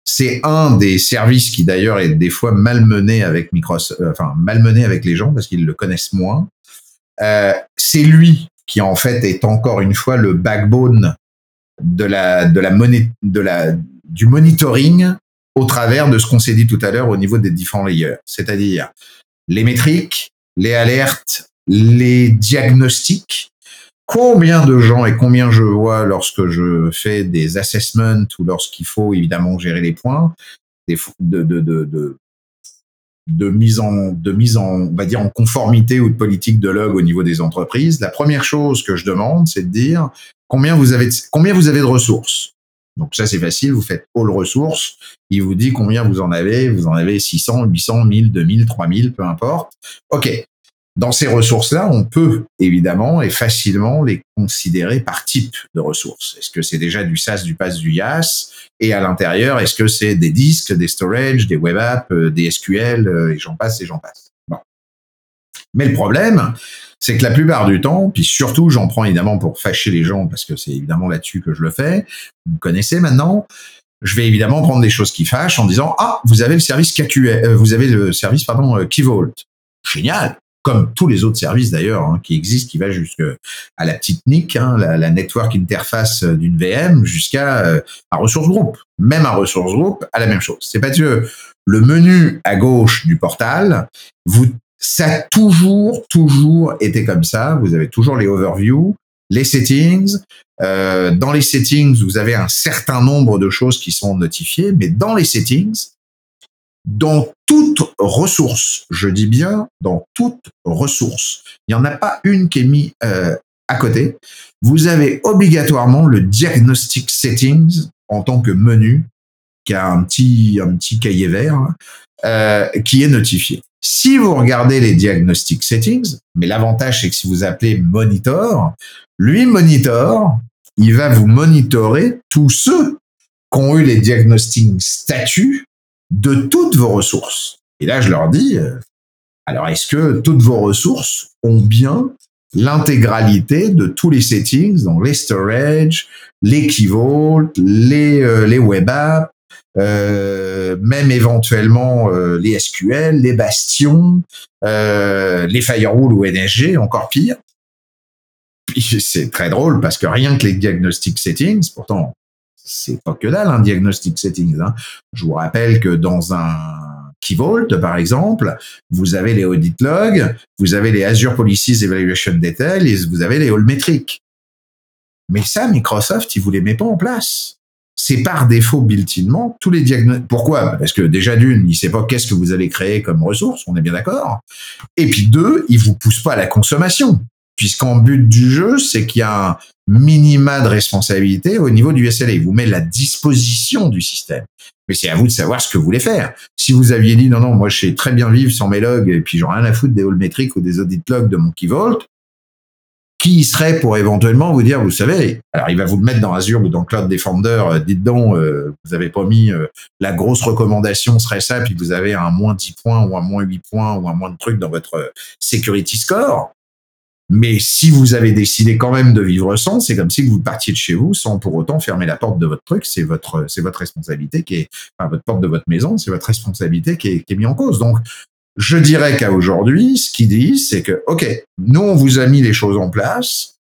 c'est un des services qui d'ailleurs est des fois malmené avec Microsoft, enfin malmené avec les gens parce qu'ils le connaissent moins. Euh, c'est lui qui en fait est encore une fois le backbone de la de la de la du monitoring au travers de ce qu'on s'est dit tout à l'heure au niveau des différents layers, c'est-à-dire les métriques, les alertes, les diagnostics. Combien de gens et combien je vois lorsque je fais des assessments ou lorsqu'il faut évidemment gérer les points, des, de, de, de, de de mise en de mise en on va dire en conformité ou de politique de log au niveau des entreprises, la première chose que je demande, c'est de dire combien vous avez de, combien vous avez de ressources. Donc ça c'est facile, vous faites all ressources, il vous dit combien vous en avez, vous en avez 600, 800, 1000, 2000, 3000, peu importe. OK. Dans ces ressources-là, on peut évidemment et facilement les considérer par type de ressources. Est-ce que c'est déjà du SaaS, du PaaS, du IaaS? Et à l'intérieur, est-ce que c'est des disques, des storage, des web apps, euh, des SQL, euh, et j'en passe et j'en passe? Bon. Mais le problème, c'est que la plupart du temps, puis surtout, j'en prends évidemment pour fâcher les gens, parce que c'est évidemment là-dessus que je le fais, vous me connaissez maintenant, je vais évidemment prendre des choses qui fâchent en disant, ah, vous avez le service KQL, euh, vous avez le service, pardon. Génial comme tous les autres services d'ailleurs hein, qui existent, qui va jusqu'à la petite NIC, hein, la, network interface d'une VM, jusqu'à euh, un ressource groupe. Même un ressource groupe a la même chose. C'est parce que le menu à gauche du portal, vous, ça a toujours, toujours été comme ça. Vous avez toujours les overviews, les settings. Euh, dans les settings, vous avez un certain nombre de choses qui sont notifiées, mais dans les settings, dans toute ressource, je dis bien dans toute ressource, il n'y en a pas une qui est mise euh, à côté, vous avez obligatoirement le diagnostic settings en tant que menu, qui a un petit, un petit cahier vert, euh, qui est notifié. Si vous regardez les diagnostic settings, mais l'avantage c'est que si vous appelez monitor, lui monitor, il va vous monitorer tous ceux qui ont eu les diagnostic statuts de toutes vos ressources. Et là, je leur dis, euh, alors est-ce que toutes vos ressources ont bien l'intégralité de tous les settings, donc les storage, les key vault, les, euh, les web apps, euh, même éventuellement les SQL, les bastions, les firewall ou NSG, encore pire. C'est très drôle parce que rien que les diagnostic settings, pourtant c'est pas que dalle un diagnostic settings. Hein. Je vous rappelle que dans un Key Vault, par exemple, vous avez les audit logs, vous avez les Azure Policies Evaluation Detail et vous avez les All Metrics. Mais ça, Microsoft, il vous les met pas en place. C'est par défaut built-inement tous les diagnostics. Pourquoi? Parce que déjà d'une, il sait pas qu'est-ce que vous allez créer comme ressource, on est bien d'accord. Et puis deux, il vous pousse pas à la consommation puisqu'en but du jeu, c'est qu'il y a un minima de responsabilité au niveau du SLA. Il vous met la disposition du système. Mais c'est à vous de savoir ce que vous voulez faire. Si vous aviez dit non, non, moi je sais très bien vivre sans mes logs et puis j'en rien à foutre des all métriques ou des audit logs de mon Keyvault, qui serait pour éventuellement vous dire, vous savez, alors il va vous le mettre dans Azure ou dans Cloud Defender, euh, dites donc, euh, vous avez pas mis euh, la grosse recommandation serait ça, puis vous avez un moins 10 points ou un moins 8 points ou un moins de trucs dans votre security score. Mais si vous avez décidé quand même de vivre sans, c'est comme si vous partiez de chez vous sans pour autant fermer la porte de votre truc. C'est votre, c'est votre responsabilité qui est, enfin, votre porte de votre maison, c'est votre responsabilité qui est, qui est mise en cause. Donc, je dirais qu'à aujourd'hui, ce qu'ils disent, c'est que, OK, nous, on vous a mis les choses en place.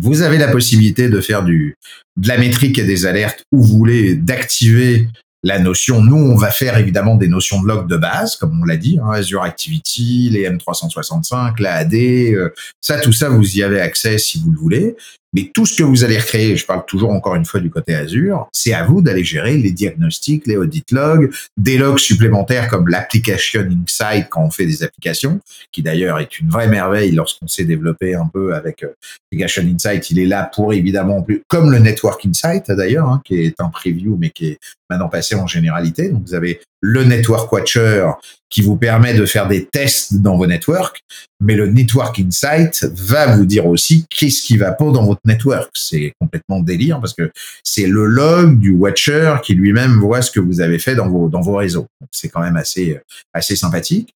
Vous avez la possibilité de faire du, de la métrique et des alertes où vous voulez, d'activer la notion, nous, on va faire évidemment des notions de log de base, comme on l'a dit, hein, Azure Activity, les M365, la AD, euh, ça, tout ça, vous y avez accès si vous le voulez. Mais tout ce que vous allez recréer, je parle toujours encore une fois du côté Azure, c'est à vous d'aller gérer les diagnostics, les audit logs, des logs supplémentaires comme l'application Insight quand on fait des applications, qui d'ailleurs est une vraie merveille lorsqu'on s'est développé un peu avec euh, Application Insight. Il est là pour évidemment comme le Network Insight d'ailleurs, hein, qui est un preview mais qui est maintenant passé en généralité. Donc vous avez le Network Watcher qui vous permet de faire des tests dans vos networks, mais le Network Insight va vous dire aussi qu'est-ce qui va pas dans votre network. C'est complètement délire parce que c'est le log du Watcher qui lui-même voit ce que vous avez fait dans vos, dans vos réseaux. C'est quand même assez, assez sympathique.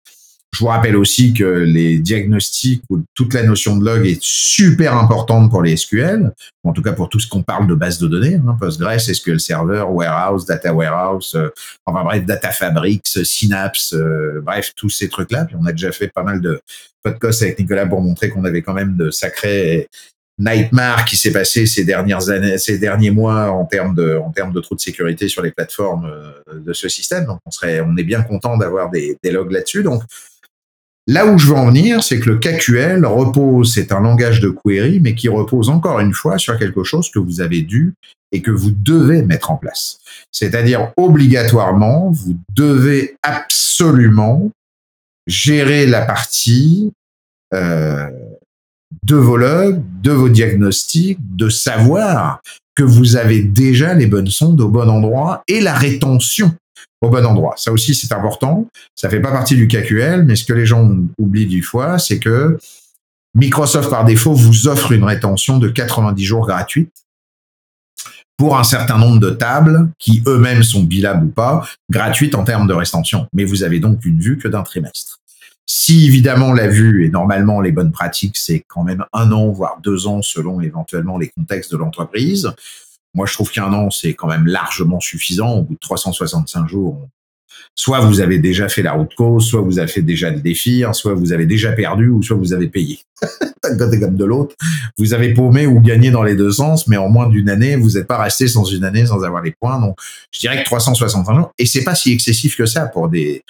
Je vous rappelle aussi que les diagnostics ou toute la notion de log est super importante pour les SQL, en tout cas pour tout ce qu'on parle de base de données, hein, Postgres, SQL Server, Warehouse, Data Warehouse, euh, enfin bref, Data Fabrics, Synapse, euh, bref, tous ces trucs-là. On a déjà fait pas mal de podcasts avec Nicolas pour montrer qu'on avait quand même de sacrés nightmare qui s'est passé ces dernières années, ces derniers mois en termes de, en termes de trous de sécurité sur les plateformes euh, de ce système. Donc, on serait, on est bien content d'avoir des, des logs là-dessus. Donc, Là où je veux en venir, c'est que le KQL repose, c'est un langage de query, mais qui repose encore une fois sur quelque chose que vous avez dû et que vous devez mettre en place. C'est-à-dire, obligatoirement, vous devez absolument gérer la partie euh, de vos logs, de vos diagnostics, de savoir que vous avez déjà les bonnes sondes au bon endroit et la rétention au bon endroit. Ça aussi, c'est important. Ça fait pas partie du KQL, mais ce que les gens oublient du fois, c'est que Microsoft, par défaut, vous offre une rétention de 90 jours gratuite pour un certain nombre de tables qui eux-mêmes sont bilables ou pas, gratuites en termes de rétention. Mais vous avez donc une vue que d'un trimestre. Si évidemment la vue et normalement les bonnes pratiques, c'est quand même un an, voire deux ans selon éventuellement les contextes de l'entreprise, moi, je trouve qu'un an, c'est quand même largement suffisant. Au bout de 365 jours, soit vous avez déjà fait la route cause, soit vous avez fait déjà le défi, hein, soit vous avez déjà perdu, ou soit vous avez payé. D'un côté comme de l'autre, vous avez paumé ou gagné dans les deux sens, mais en moins d'une année, vous n'êtes pas resté sans une année sans avoir les points. Donc, je dirais que 365 jours, et c'est pas si excessif que ça pour des,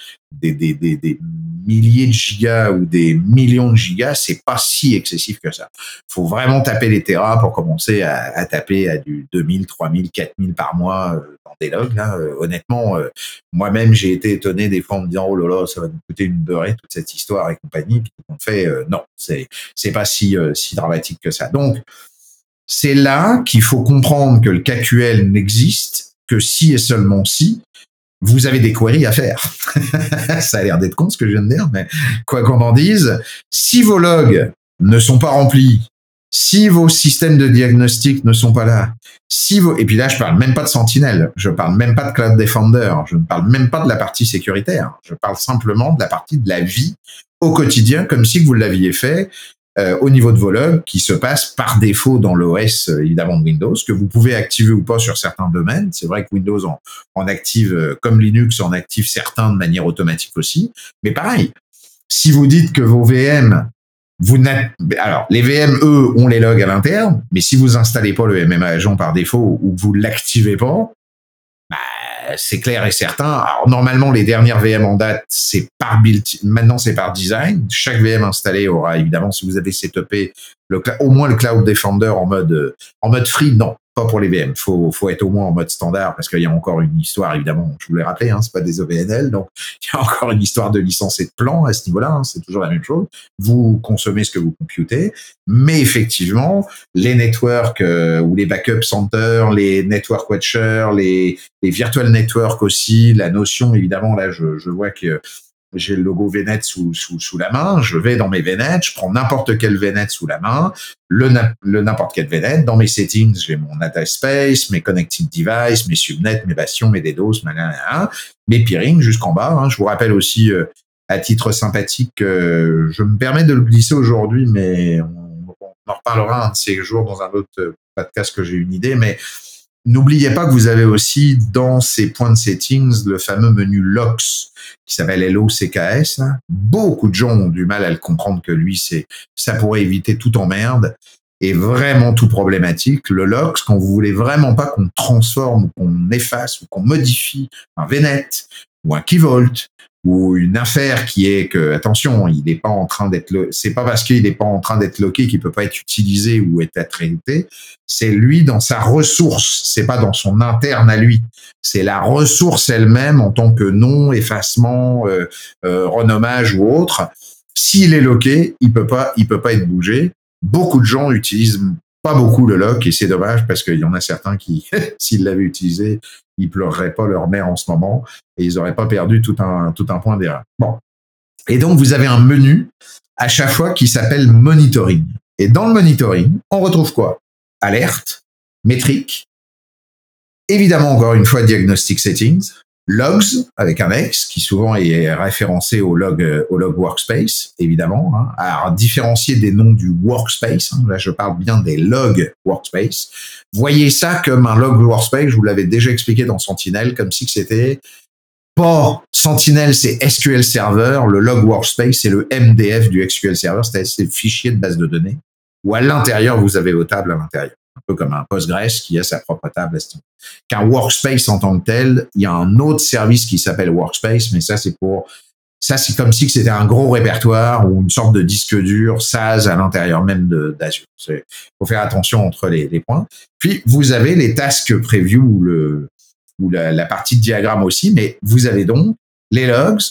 milliers de gigas ou des millions de gigas, c'est pas si excessif que ça. Faut vraiment taper les terras pour commencer à, taper à du 2000, 3000, 4000 par mois euh, dans des logs. Là. Euh, honnêtement, euh, moi-même, j'ai été étonné des fois en me disant, oh là là, ça va nous coûter une beurrée, toute cette histoire et compagnie. Puis on fait, non, c'est, c'est pas si, si dramatique que ça. Donc, c'est là qu'il faut comprendre que le KQL n'existe que si et seulement si vous avez des queries à faire. ça a l'air d'être con ce que je viens de dire, mais quoi qu'on en dise, si vos logs ne sont pas remplis, si vos systèmes de diagnostic ne sont pas là, si vos, et puis là, je parle même pas de Sentinel, je parle même pas de Cloud Defender, je ne parle même pas de la partie sécuritaire, je parle simplement de la partie de la vie au quotidien, comme si vous l'aviez fait euh, au niveau de vos logs qui se passe par défaut dans l'OS euh, évidemment de Windows, que vous pouvez activer ou pas sur certains domaines. C'est vrai que Windows en, en active, euh, comme Linux en active certains de manière automatique aussi. Mais pareil, si vous dites que vos VM vous alors les VM eux ont les logs à l'interne, mais si vous installez pas le MMA agent par défaut ou que vous l'activez pas, bah, c'est clair et certain. Alors, normalement, les dernières VM en date, c'est par build, maintenant c'est par design. Chaque VM installé aura évidemment, si vous avez setupé le, au moins le Cloud Defender en mode, en mode free, non pas pour les VM. Faut, faut être au moins en mode standard parce qu'il y a encore une histoire, évidemment, je vous l'ai rappelé, hein, c'est pas des OVNL, donc il y a encore une histoire de licence et de plan à ce niveau-là, hein, c'est toujours la même chose. Vous consommez ce que vous computez, mais effectivement, les networks euh, ou les backup centers, les network watchers, les, les virtual networks aussi, la notion, évidemment, là, je, je vois que j'ai le logo VNet sous, sous, sous, la main, je vais dans mes VNet, je prends n'importe quel VNet sous la main, le, le n'importe quel VNet, dans mes settings, j'ai mon data space, mes connected devices, mes subnets, mes bastions, mes DDoS, mes peering jusqu'en bas. Hein. Je vous rappelle aussi, euh, à titre sympathique, euh, je me permets de le glisser aujourd'hui, mais on, on, en reparlera un de ces jours dans un autre euh, podcast que j'ai une idée, mais N'oubliez pas que vous avez aussi dans ces points de settings le fameux menu LOCKS qui s'appelle LOCKS. Beaucoup de gens ont du mal à le comprendre que lui, c'est ça pourrait éviter tout emmerde et vraiment tout problématique. Le LOCKS, quand vous voulez vraiment pas qu'on transforme qu'on efface ou qu'on modifie un VNet ou un KeyVault ou une affaire qui est que attention, il n'est pas en train d'être c'est pas parce qu'il n'est pas en train d'être loqué qu'il peut pas être utilisé ou être traité, c'est lui dans sa ressource, c'est pas dans son interne à lui. C'est la ressource elle-même en tant que nom, effacement, euh, euh, renommage ou autre. S'il est loqué, il peut pas il peut pas être bougé. Beaucoup de gens utilisent pas beaucoup le lock et c'est dommage parce qu'il y en a certains qui, s'ils l'avaient utilisé, ils pleureraient pas leur mère en ce moment et ils auraient pas perdu tout un, tout un point d'erreur. Bon. Et donc, vous avez un menu à chaque fois qui s'appelle monitoring. Et dans le monitoring, on retrouve quoi? Alerte, métrique, évidemment, encore une fois, diagnostic settings, logs avec un X qui souvent est référencé au log euh, au log workspace évidemment hein, à différencier des noms du workspace hein, là je parle bien des logs workspace. Voyez ça comme un log workspace je vous l'avais déjà expliqué dans Sentinel comme si c'était pas Sentinel c'est SQL Server le log workspace c'est le MDF du SQL Server c'est le fichier de base de données. Où à l'intérieur vous avez vos tables à l'intérieur un peu comme un Postgres qui a sa propre table. Qu'un workspace en tant que tel, il y a un autre service qui s'appelle workspace, mais ça c'est pour ça c'est comme si c'était un gros répertoire ou une sorte de disque dur SaaS à l'intérieur même d'Azure. Il faut faire attention entre les, points. Puis vous avez les tasks preview ou la partie de diagramme aussi, mais vous avez donc les logs,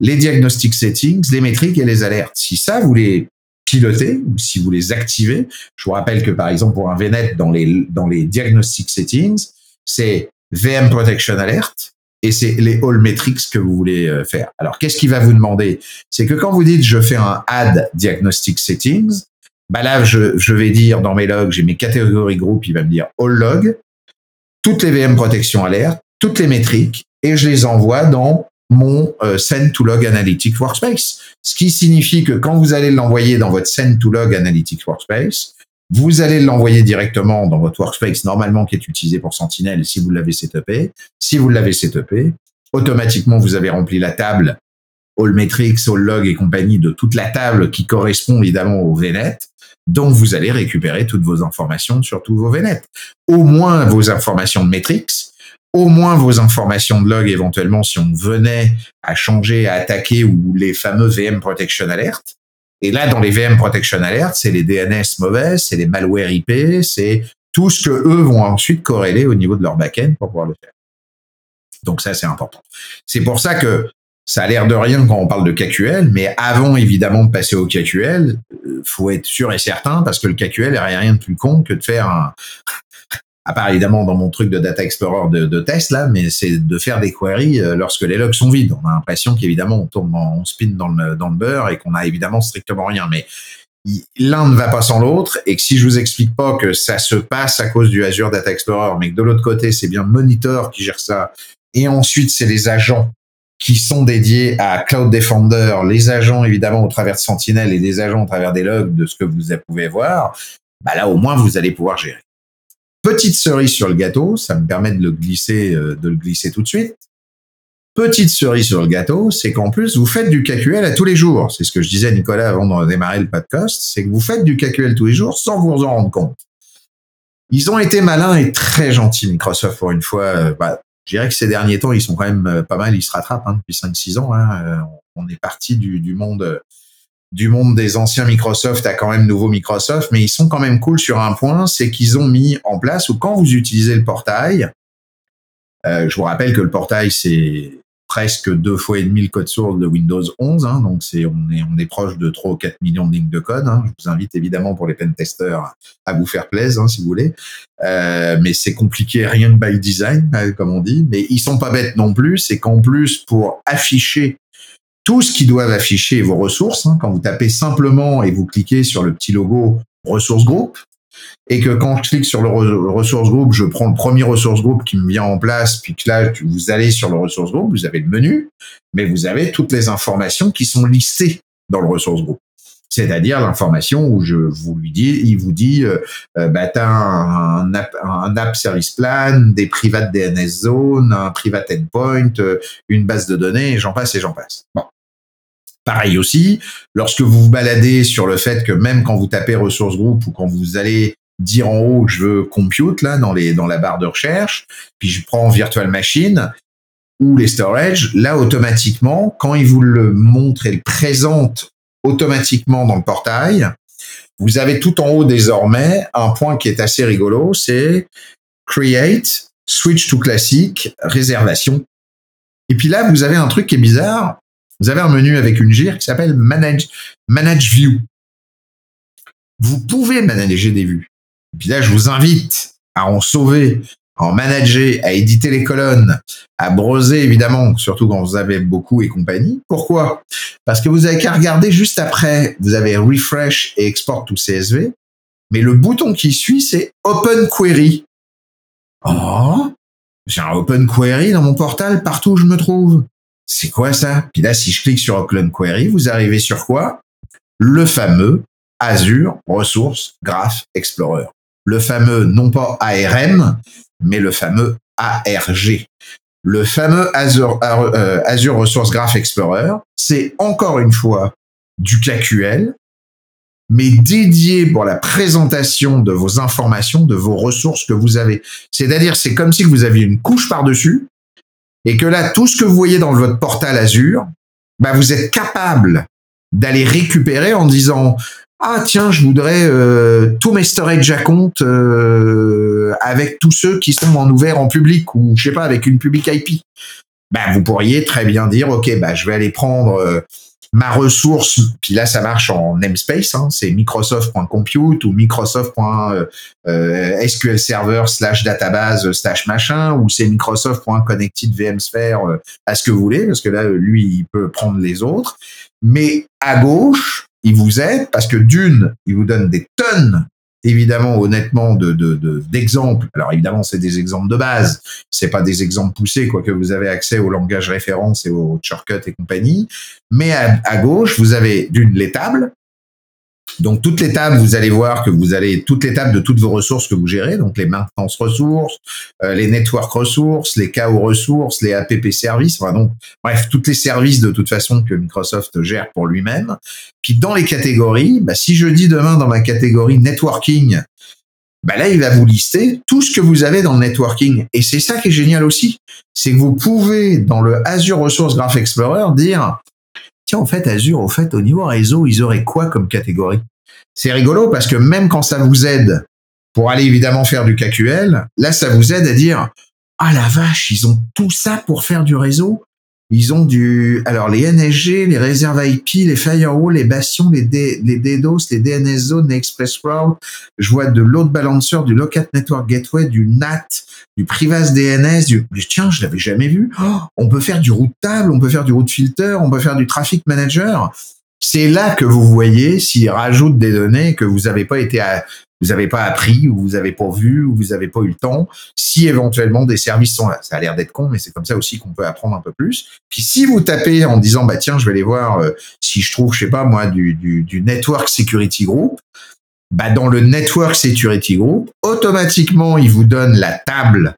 les diagnostic settings, les métriques et les alertes. Si ça, vous les piloter ou si vous les activez. Je vous rappelle que par exemple pour un VNet dans les dans les diagnostic settings, c'est VM Protection Alert et c'est les All Metrics que vous voulez euh, faire. Alors qu'est-ce qu'il va vous demander? C'est que quand vous dites je fais un Add Diagnostic Settings, bah là je, je vais dire dans mes logs, j'ai mes catégories groupes, il va me dire All Log, toutes les VM Protection Alert, toutes les métriques et je les envoie dans mon euh, Send to Log Analytics Workspace. Ce qui signifie que quand vous allez l'envoyer dans votre Send to Log Analytics Workspace, vous allez l'envoyer directement dans votre workspace normalement qui est utilisé pour Sentinel si vous l'avez setupé. Si vous l'avez setupé, automatiquement vous avez rempli la table All Metrics, All Log et compagnie de toute la table qui correspond évidemment au VNet. Donc vous allez récupérer toutes vos informations sur tous vos VNet. Au moins vos informations de metrics, au moins vos informations de log éventuellement si on venait à changer, à attaquer ou les fameux VM Protection Alert. Et là, dans les VM Protection Alert, c'est les DNS mauvais, c'est les malware IP, c'est tout ce que eux vont ensuite corréler au niveau de leur backend pour pouvoir le faire. Donc ça, c'est important. C'est pour ça que ça a l'air de rien quand on parle de KQL, mais avant évidemment de passer au KQL, euh, faut être sûr et certain parce que le KQL est rien de plus con que de faire un, à part évidemment dans mon truc de Data Explorer de, de test là, mais c'est de faire des queries euh, lorsque les logs sont vides. On a l'impression qu'évidemment on tourne, on spin dans le, dans le beurre et qu'on a évidemment strictement rien. Mais l'un ne va pas sans l'autre et que si je vous explique pas que ça se passe à cause du Azure Data Explorer, mais que de l'autre côté c'est bien Monitor qui gère ça et ensuite c'est les agents qui sont dédiés à Cloud Defender, les agents évidemment au travers de Sentinel et les agents au travers des logs de ce que vous pouvez voir, bah là au moins vous allez pouvoir gérer. Petite cerise sur le gâteau, ça me permet de le glisser, euh, de le glisser tout de suite. Petite cerise sur le gâteau, c'est qu'en plus, vous faites du KQL à tous les jours. C'est ce que je disais à Nicolas avant de démarrer le podcast, c'est que vous faites du KQL tous les jours sans vous en rendre compte. Ils ont été malins et très gentils, Microsoft, pour une fois. Euh, bah, je dirais que ces derniers temps, ils sont quand même euh, pas mal, ils se rattrapent hein, depuis 5-6 ans. Hein. On est parti du, monde du monde des anciens Microsoft à quand même nouveau Microsoft, mais ils sont quand même cool sur un point, c'est qu'ils ont mis en place, ou quand vous utilisez le portail, euh, je vous rappelle que le portail, c'est presque deux fois et demi le code source de Windows 11, hein, donc c'est on est on est proche de 3 ou 4 millions de lignes de code. Hein. Je vous invite évidemment pour les pen testers à vous faire plaisir hein, si vous voulez, euh, mais c'est compliqué rien que by design euh, comme on dit. Mais ils sont pas bêtes non plus, c'est qu'en plus pour afficher tout ce qu'ils doivent afficher vos ressources, hein, quand vous tapez simplement et vous cliquez sur le petit logo ressources groupe, et que quand je clique sur le ressource groupe, je prends le premier ressource groupe qui me vient en place, puis que là, vous allez sur le ressource groupe, vous avez le menu, mais vous avez toutes les informations qui sont listées dans le ressource groupe. C'est-à-dire l'information où je vous lui dis, il vous dit, euh, euh bah, t'as un, app, service plan, des private DNS zones, un private endpoint, euh, une base de données, j'en passe et j'en passe. Bon. Pareil aussi, lorsque vous vous baladez sur le fait que même quand vous tapez ressources groupe ou quand vous allez dire en haut je veux compute là dans les dans la barre de recherche, puis je prends virtual machine ou les storage, là automatiquement quand il vous le montre et le présente automatiquement dans le portail, vous avez tout en haut désormais un point qui est assez rigolo, c'est create, switch to classique, réservation. Et puis là, vous avez un truc qui est bizarre, vous avez un menu avec une gire qui s'appelle Manage, View. Vous pouvez manager des vues. Et puis là, je vous invite à en sauver, à en manager, à éditer les colonnes, à broser évidemment, surtout quand vous avez beaucoup et compagnie. Pourquoi? Parce que vous avez qu'à regarder juste après, vous avez Refresh et Export to CSV, mais le bouton qui suit, c'est Open Query. Oh, j'ai un Open Query dans mon portal partout où je me trouve c'est quoi ça? Puis là, si je clique sur Oakland Query, vous arrivez sur quoi? Le fameux Azure Resource Graph Explorer. Le fameux, non pas ARM, mais le fameux ARG. Le fameux Azure, euh, Azure Resource Graph Explorer, c'est encore une fois du KQL, mais dédié pour la présentation de vos informations, de vos ressources que vous avez. C'est-à-dire, c'est comme si vous aviez une couche par-dessus et que là, tout ce que vous voyez dans votre portal Azure, bah, vous êtes capable d'aller récupérer en disant ah tiens je voudrais euh, tous mes storage à euh, avec tous ceux qui sont en ouvert en public ou je sais pas avec une public IP. Ben vous pourriez très bien dire ok bah je vais aller prendre euh, ma ressource, puis là ça marche en namespace, hein, c'est microsoft.compute ou microsoft.sql euh, server slash database slash machin, ou c'est microsoft.connected vmsphere euh, à ce que vous voulez, parce que là lui il peut prendre les autres. Mais à gauche, il vous aide parce que d'une, il vous donne des tonnes évidemment honnêtement de d'exemples. Alors évidemment, c'est des exemples de base, c'est pas des exemples poussés quoique vous avez accès au langage référence et au shortcut et compagnie. Mais à, à gauche, vous avez d'une les tables donc toutes les tables, vous allez voir que vous allez toutes les tables de toutes vos ressources que vous gérez, donc les maintenance ressources, euh, les network ressources, les KO ressources, les app services, enfin donc bref, toutes les services de toute façon que Microsoft gère pour lui-même. Puis dans les catégories, bah, si je dis demain dans ma catégorie networking, bah là il va vous lister tout ce que vous avez dans le networking. Et c'est ça qui est génial aussi, c'est que vous pouvez dans le Azure Resource Graph Explorer dire tiens, en fait, Azure, au fait, au niveau réseau, ils auraient quoi comme catégorie? C'est rigolo parce que même quand ça vous aide pour aller évidemment faire du KQL, là, ça vous aide à dire, ah la vache, ils ont tout ça pour faire du réseau. Ils ont du, alors les NSG, les réserves IP, les firewalls, les bastions, les, les DDoS, les DNS zones, les express route. Je vois de load balancer, du local network gateway, du NAT, du Privas DNS, du, tiens, je l'avais jamais vu. Oh, on peut faire du route table, on peut faire du route filter, on peut faire du traffic manager. C'est là que vous voyez s'ils rajoutent des données que vous n'avez pas été à, vous n'avez pas appris ou vous n'avez pas vu ou vous n'avez pas eu le temps, si éventuellement des services sont là. Ça a l'air d'être con, mais c'est comme ça aussi qu'on peut apprendre un peu plus. Puis si vous tapez en disant, bah tiens, je vais aller voir euh, si je trouve, je sais pas moi, du, du, Network Security Group, bah dans le Network Security Group, automatiquement, il vous donne la table.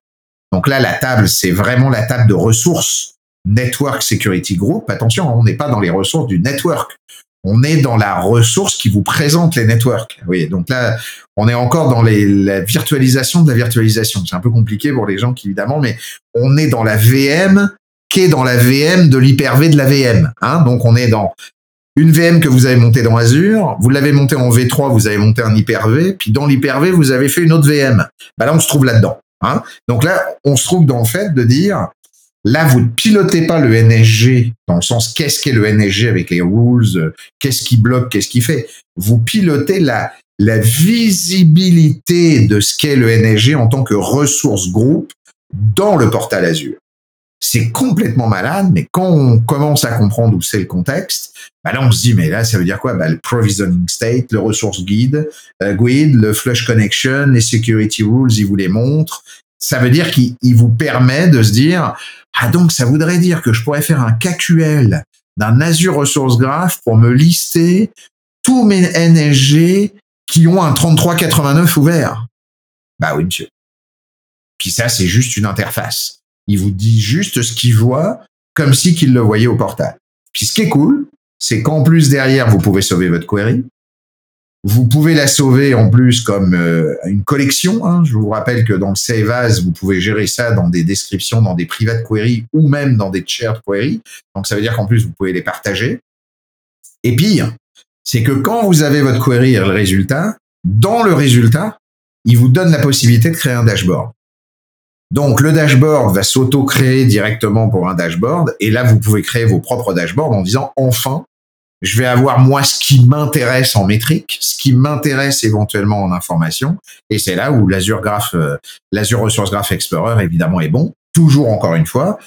Donc là, la table, c'est vraiment la table de ressources Network Security Group, attention, on n'est pas dans les ressources du network. On est dans la ressource qui vous présente les networks. Oui, donc là, on est encore dans la virtualisation de la virtualisation. C'est un peu compliqué pour les gens qui, évidemment, mais on est dans la VM qui est dans la VM de l'hyper-V de la VM. Hein donc on est dans une VM que vous avez montée dans Azure, vous l'avez montée en V3, vous avez monté un hyper-V, puis dans l'hyper-V, vous avez fait une autre VM. Bah là, on se trouve là-dedans. Hein donc là, on se trouve dans le fait de dire, là, vous ne pilotez pas le NSG dans le sens qu'est-ce qu'est le NSG avec les rules, qu'est-ce qui bloque, qu'est-ce qui fait? Vous pilotez la, la visibilité de ce qu'est le NSG en tant que ressource groupe dans le portal Azure. C'est complètement malade, mais quand on commence à comprendre où c'est le contexte, bah là on se dit mais là ça veut dire quoi? Bah, Le provisioning state, le resource guide, euh, guide, le flush connection, les security rules, il vous les montre. Ça veut dire qu'il vous permet de se dire ah donc ça voudrait dire que je pourrais faire un KQL d'un Azure Resource Graph pour me lister tous mes NSG qui ont un 3389 ouvert. Bah oui monsieur. Puis ça c'est juste une interface. Il vous dit juste ce qu'il voit, comme si qu'il le voyait au portail. Puis ce qui est cool, c'est qu'en plus derrière, vous pouvez sauver votre query. Vous pouvez la sauver en plus comme euh, une collection. Hein. Je vous rappelle que dans le Save As, vous pouvez gérer ça dans des descriptions, dans des private queries ou même dans des shared queries. Donc ça veut dire qu'en plus, vous pouvez les partager. Et pire, c'est que quand vous avez votre query et le résultat, dans le résultat, il vous donne la possibilité de créer un dashboard. Donc le dashboard va s'auto-créer directement pour un dashboard et là vous pouvez créer vos propres dashboards en disant enfin je vais avoir moi ce qui m'intéresse en métrique, ce qui m'intéresse éventuellement en information et c'est là où l'Azure Graph euh, l'Azure Resource Graph Explorer évidemment est bon. Toujours encore une fois,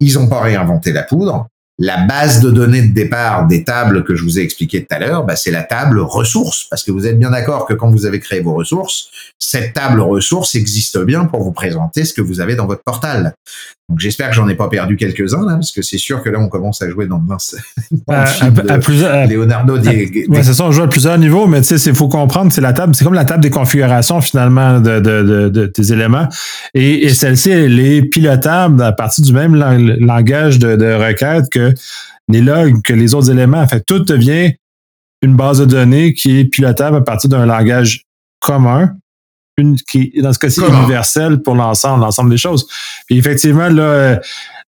ils n'ont pas réinventé la poudre la base de données de départ des tables que je vous ai expliqué tout à l'heure, bah, c'est la table ressources, parce que vous êtes bien d'accord que quand vous avez créé vos ressources, cette table ressources existe bien pour vous présenter ce que vous avez dans votre portal. Donc j'espère que j'en ai pas perdu quelques-uns là, parce que c'est sûr que là on commence à jouer dans, dans, dans le à, plusieurs, Leonardo. ouais, c'est ça, on joue à plusieurs niveaux, mais tu sais, il faut comprendre, c'est la table, c'est comme la table des configurations finalement de, de, de, de tes éléments, et, et celle-ci elle est pilotable à partir du même langage de, de requête que les logs, que les autres éléments. En fait, tout devient une base de données qui est pilotable à partir d'un langage commun, une, qui est dans ce cas-ci universel pour l'ensemble, l'ensemble des choses. Puis effectivement, là,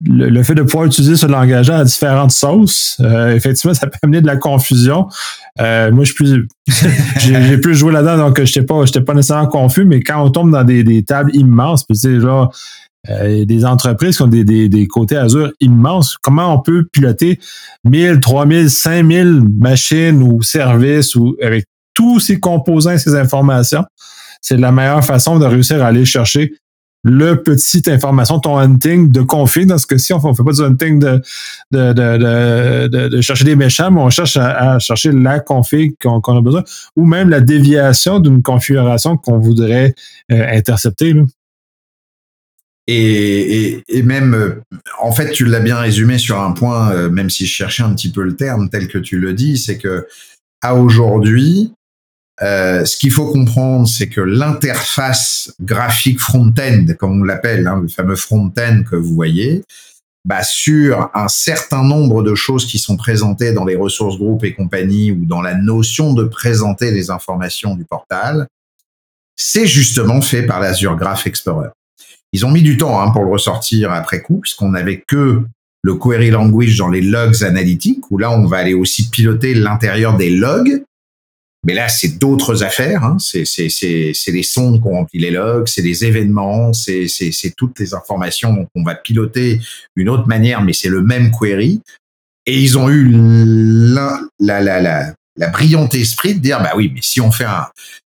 le, fait de pouvoir utiliser ce langage-là à différentes sauces, euh, effectivement, ça peut amener de la confusion. Euh, moi, je plus, j'ai plus joué là-dedans, donc je n'étais pas, j'étais pas nécessairement confus, mais quand on tombe dans des, des tables immenses, puis tu sais, genre, euh, des entreprises qui ont des, des, des, côtés Azure immenses. Comment on peut piloter 1000, 3000, 5000 machines ou services ou avec tous ces composants ces informations? C'est la meilleure façon de réussir à aller chercher le petite information, ton hunting de config. Dans ce cas-ci, on ne fait pas du hunting de, de, de, de, chercher des méchants, mais on cherche à, chercher la config qu'on a besoin, ou même la déviation d'une configuration qu'on voudrait euh, intercepter. Là. Et, et, même, euh, en fait, tu l'as bien résumé sur un point, euh, même si je cherchais un petit peu le terme tel que tu le dis, c'est que à aujourd'hui, euh, ce qu'il faut comprendre, c'est que l'interface graphique front-end, comme on l'appelle, hein, le fameux front-end que vous voyez, bah, sur un certain nombre de choses qui sont présentées dans les ressources groupes et compagnie ou dans la notion de présenter les informations du portal, c'est justement fait par l'Azure Graph Explorer. Ils ont mis du temps hein, pour le ressortir après coup, puisqu'on n'avait que le query language dans les logs analytiques, où là, on va aller aussi piloter l'intérieur des logs. Mais là, c'est d'autres affaires. Hein. C'est, les sons qu'on remplit les logs, c'est les événements, c'est, toutes les informations qu'on va piloter d'une autre manière, mais c'est le même query. Et ils ont eu la, la, la, la, la brillante esprit de dire, bah oui, mais si on fait un,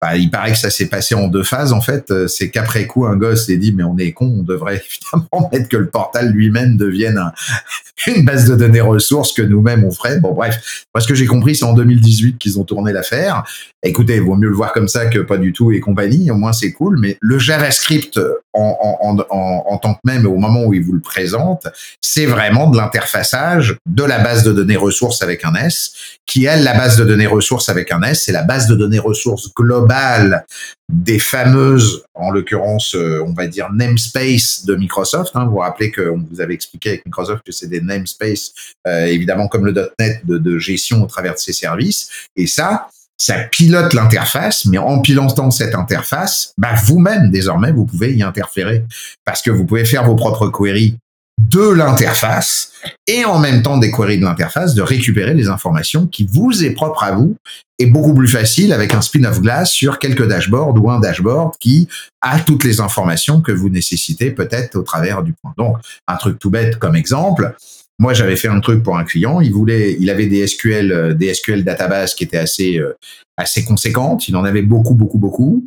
bah, il paraît que ça s'est passé en deux phases en fait. Euh, c'est qu'après coup, un gosse s'est dit mais on est con, on devrait évidemment mettre que le portal lui-même devienne une base de données ressources que nous-mêmes on ferait. Bon bref, parce que j'ai compris, c'est en 2018 qu'ils ont tourné l'affaire. Écoutez, il vaut mieux le voir comme ça que pas du tout et compagnie. Au moins c'est cool. Mais le JavaScript en, en, tant que même au moment où il vous le présente, c'est vraiment de l'interfaçage de la base de données ressources avec un S, qui elle la base de données ressources avec un S, c'est la base de données ressources globale des fameuses, en l'occurrence, euh, on va dire namespace de Microsoft. Hein. Vous vous rappelez qu'on vous avait expliqué avec Microsoft que c'est des namespace, euh, évidemment comme le .NET de, de gestion au travers de ses services. Et ça, ça pilote l'interface, mais en pilotant cette interface, bah vous-même désormais vous pouvez y interférer parce que vous pouvez faire vos propres queries de l'interface et en même temps des queries de l'interface de récupérer les informations qui vous est propre à vous et beaucoup plus facile avec un spin of glass sur quelques dashboards ou un dashboard qui a toutes les informations que vous nécessitez peut-être au travers du point. Donc, un truc tout bête comme exemple. Moi, j'avais fait un truc pour un client. Il voulait, il avait des SQL, euh, des SQL database qui étaient assez, euh, assez conséquentes. Il en avait beaucoup, beaucoup, beaucoup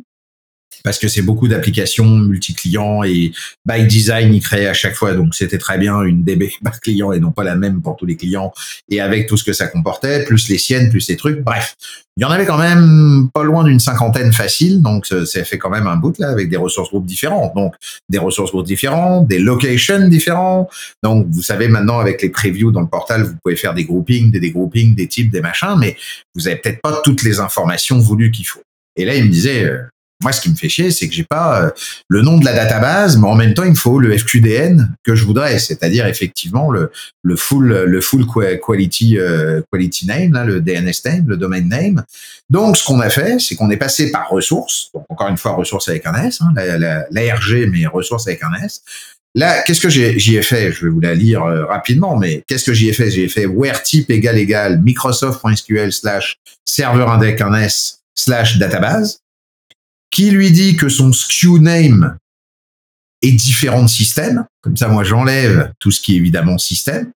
parce que c'est beaucoup d'applications multi-clients et by design, il créait à chaque fois. Donc, c'était très bien une DB par client et non pas la même pour tous les clients et avec tout ce que ça comportait, plus les siennes, plus les trucs. Bref, il y en avait quand même pas loin d'une cinquantaine facile. Donc, ça fait quand même un bout là avec des ressources groupes différents. Donc, des ressources groupes différents, des locations différents. Donc, vous savez maintenant avec les previews dans le portal, vous pouvez faire des groupings, des dégroupings, des types, des machins, mais vous avez peut-être pas toutes les informations voulues qu'il faut. Et là, il me disait, euh, moi, ce qui me fait chier, c'est que j'ai pas euh, le nom de la database, mais en même temps, il me faut le FQDN que je voudrais, c'est-à-dire effectivement le, full, le full quality, euh, quality name, le DNS name, le domain name. Donc, ce qu'on a fait, c'est qu'on est passé par ressources. Encore une fois, ressources avec un S, hein, l'ARG, mais ressources avec un S. Là, qu'est-ce que j'y ai fait? Je vais vous la lire euh, rapidement, mais qu'est-ce que j'y ai fait? J'y ai fait where type égal égal microsoft.sql slash serveur index un S slash database qui lui dit que son SKU name est différent de système. Comme ça, moi, j'enlève tout ce qui est évidemment système.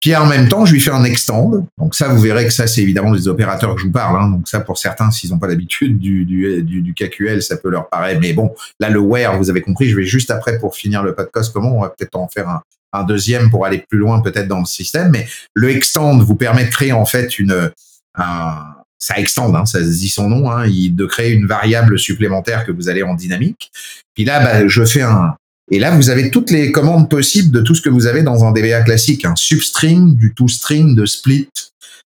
Puis en même temps, je lui fais un extend. Donc ça, vous verrez que ça, c'est évidemment des opérateurs que je vous parle. Hein. Donc ça, pour certains, s'ils n'ont pas l'habitude du, du, KQL, ça peut leur paraître. Mais bon, là, le where, vous avez compris. Je vais juste après, pour finir le podcast, comment on va peut-être en faire un, un deuxième pour aller plus loin peut-être dans le système. Mais le extend vous permet de créer en fait une, un, ça extend, hein, ça dit son nom, hein, il, de créer une variable supplémentaire que vous allez en dynamique. Puis là, bah, je fais un... Et là, vous avez toutes les commandes possibles de tout ce que vous avez dans un DBA classique. Un substring, du toString, de split.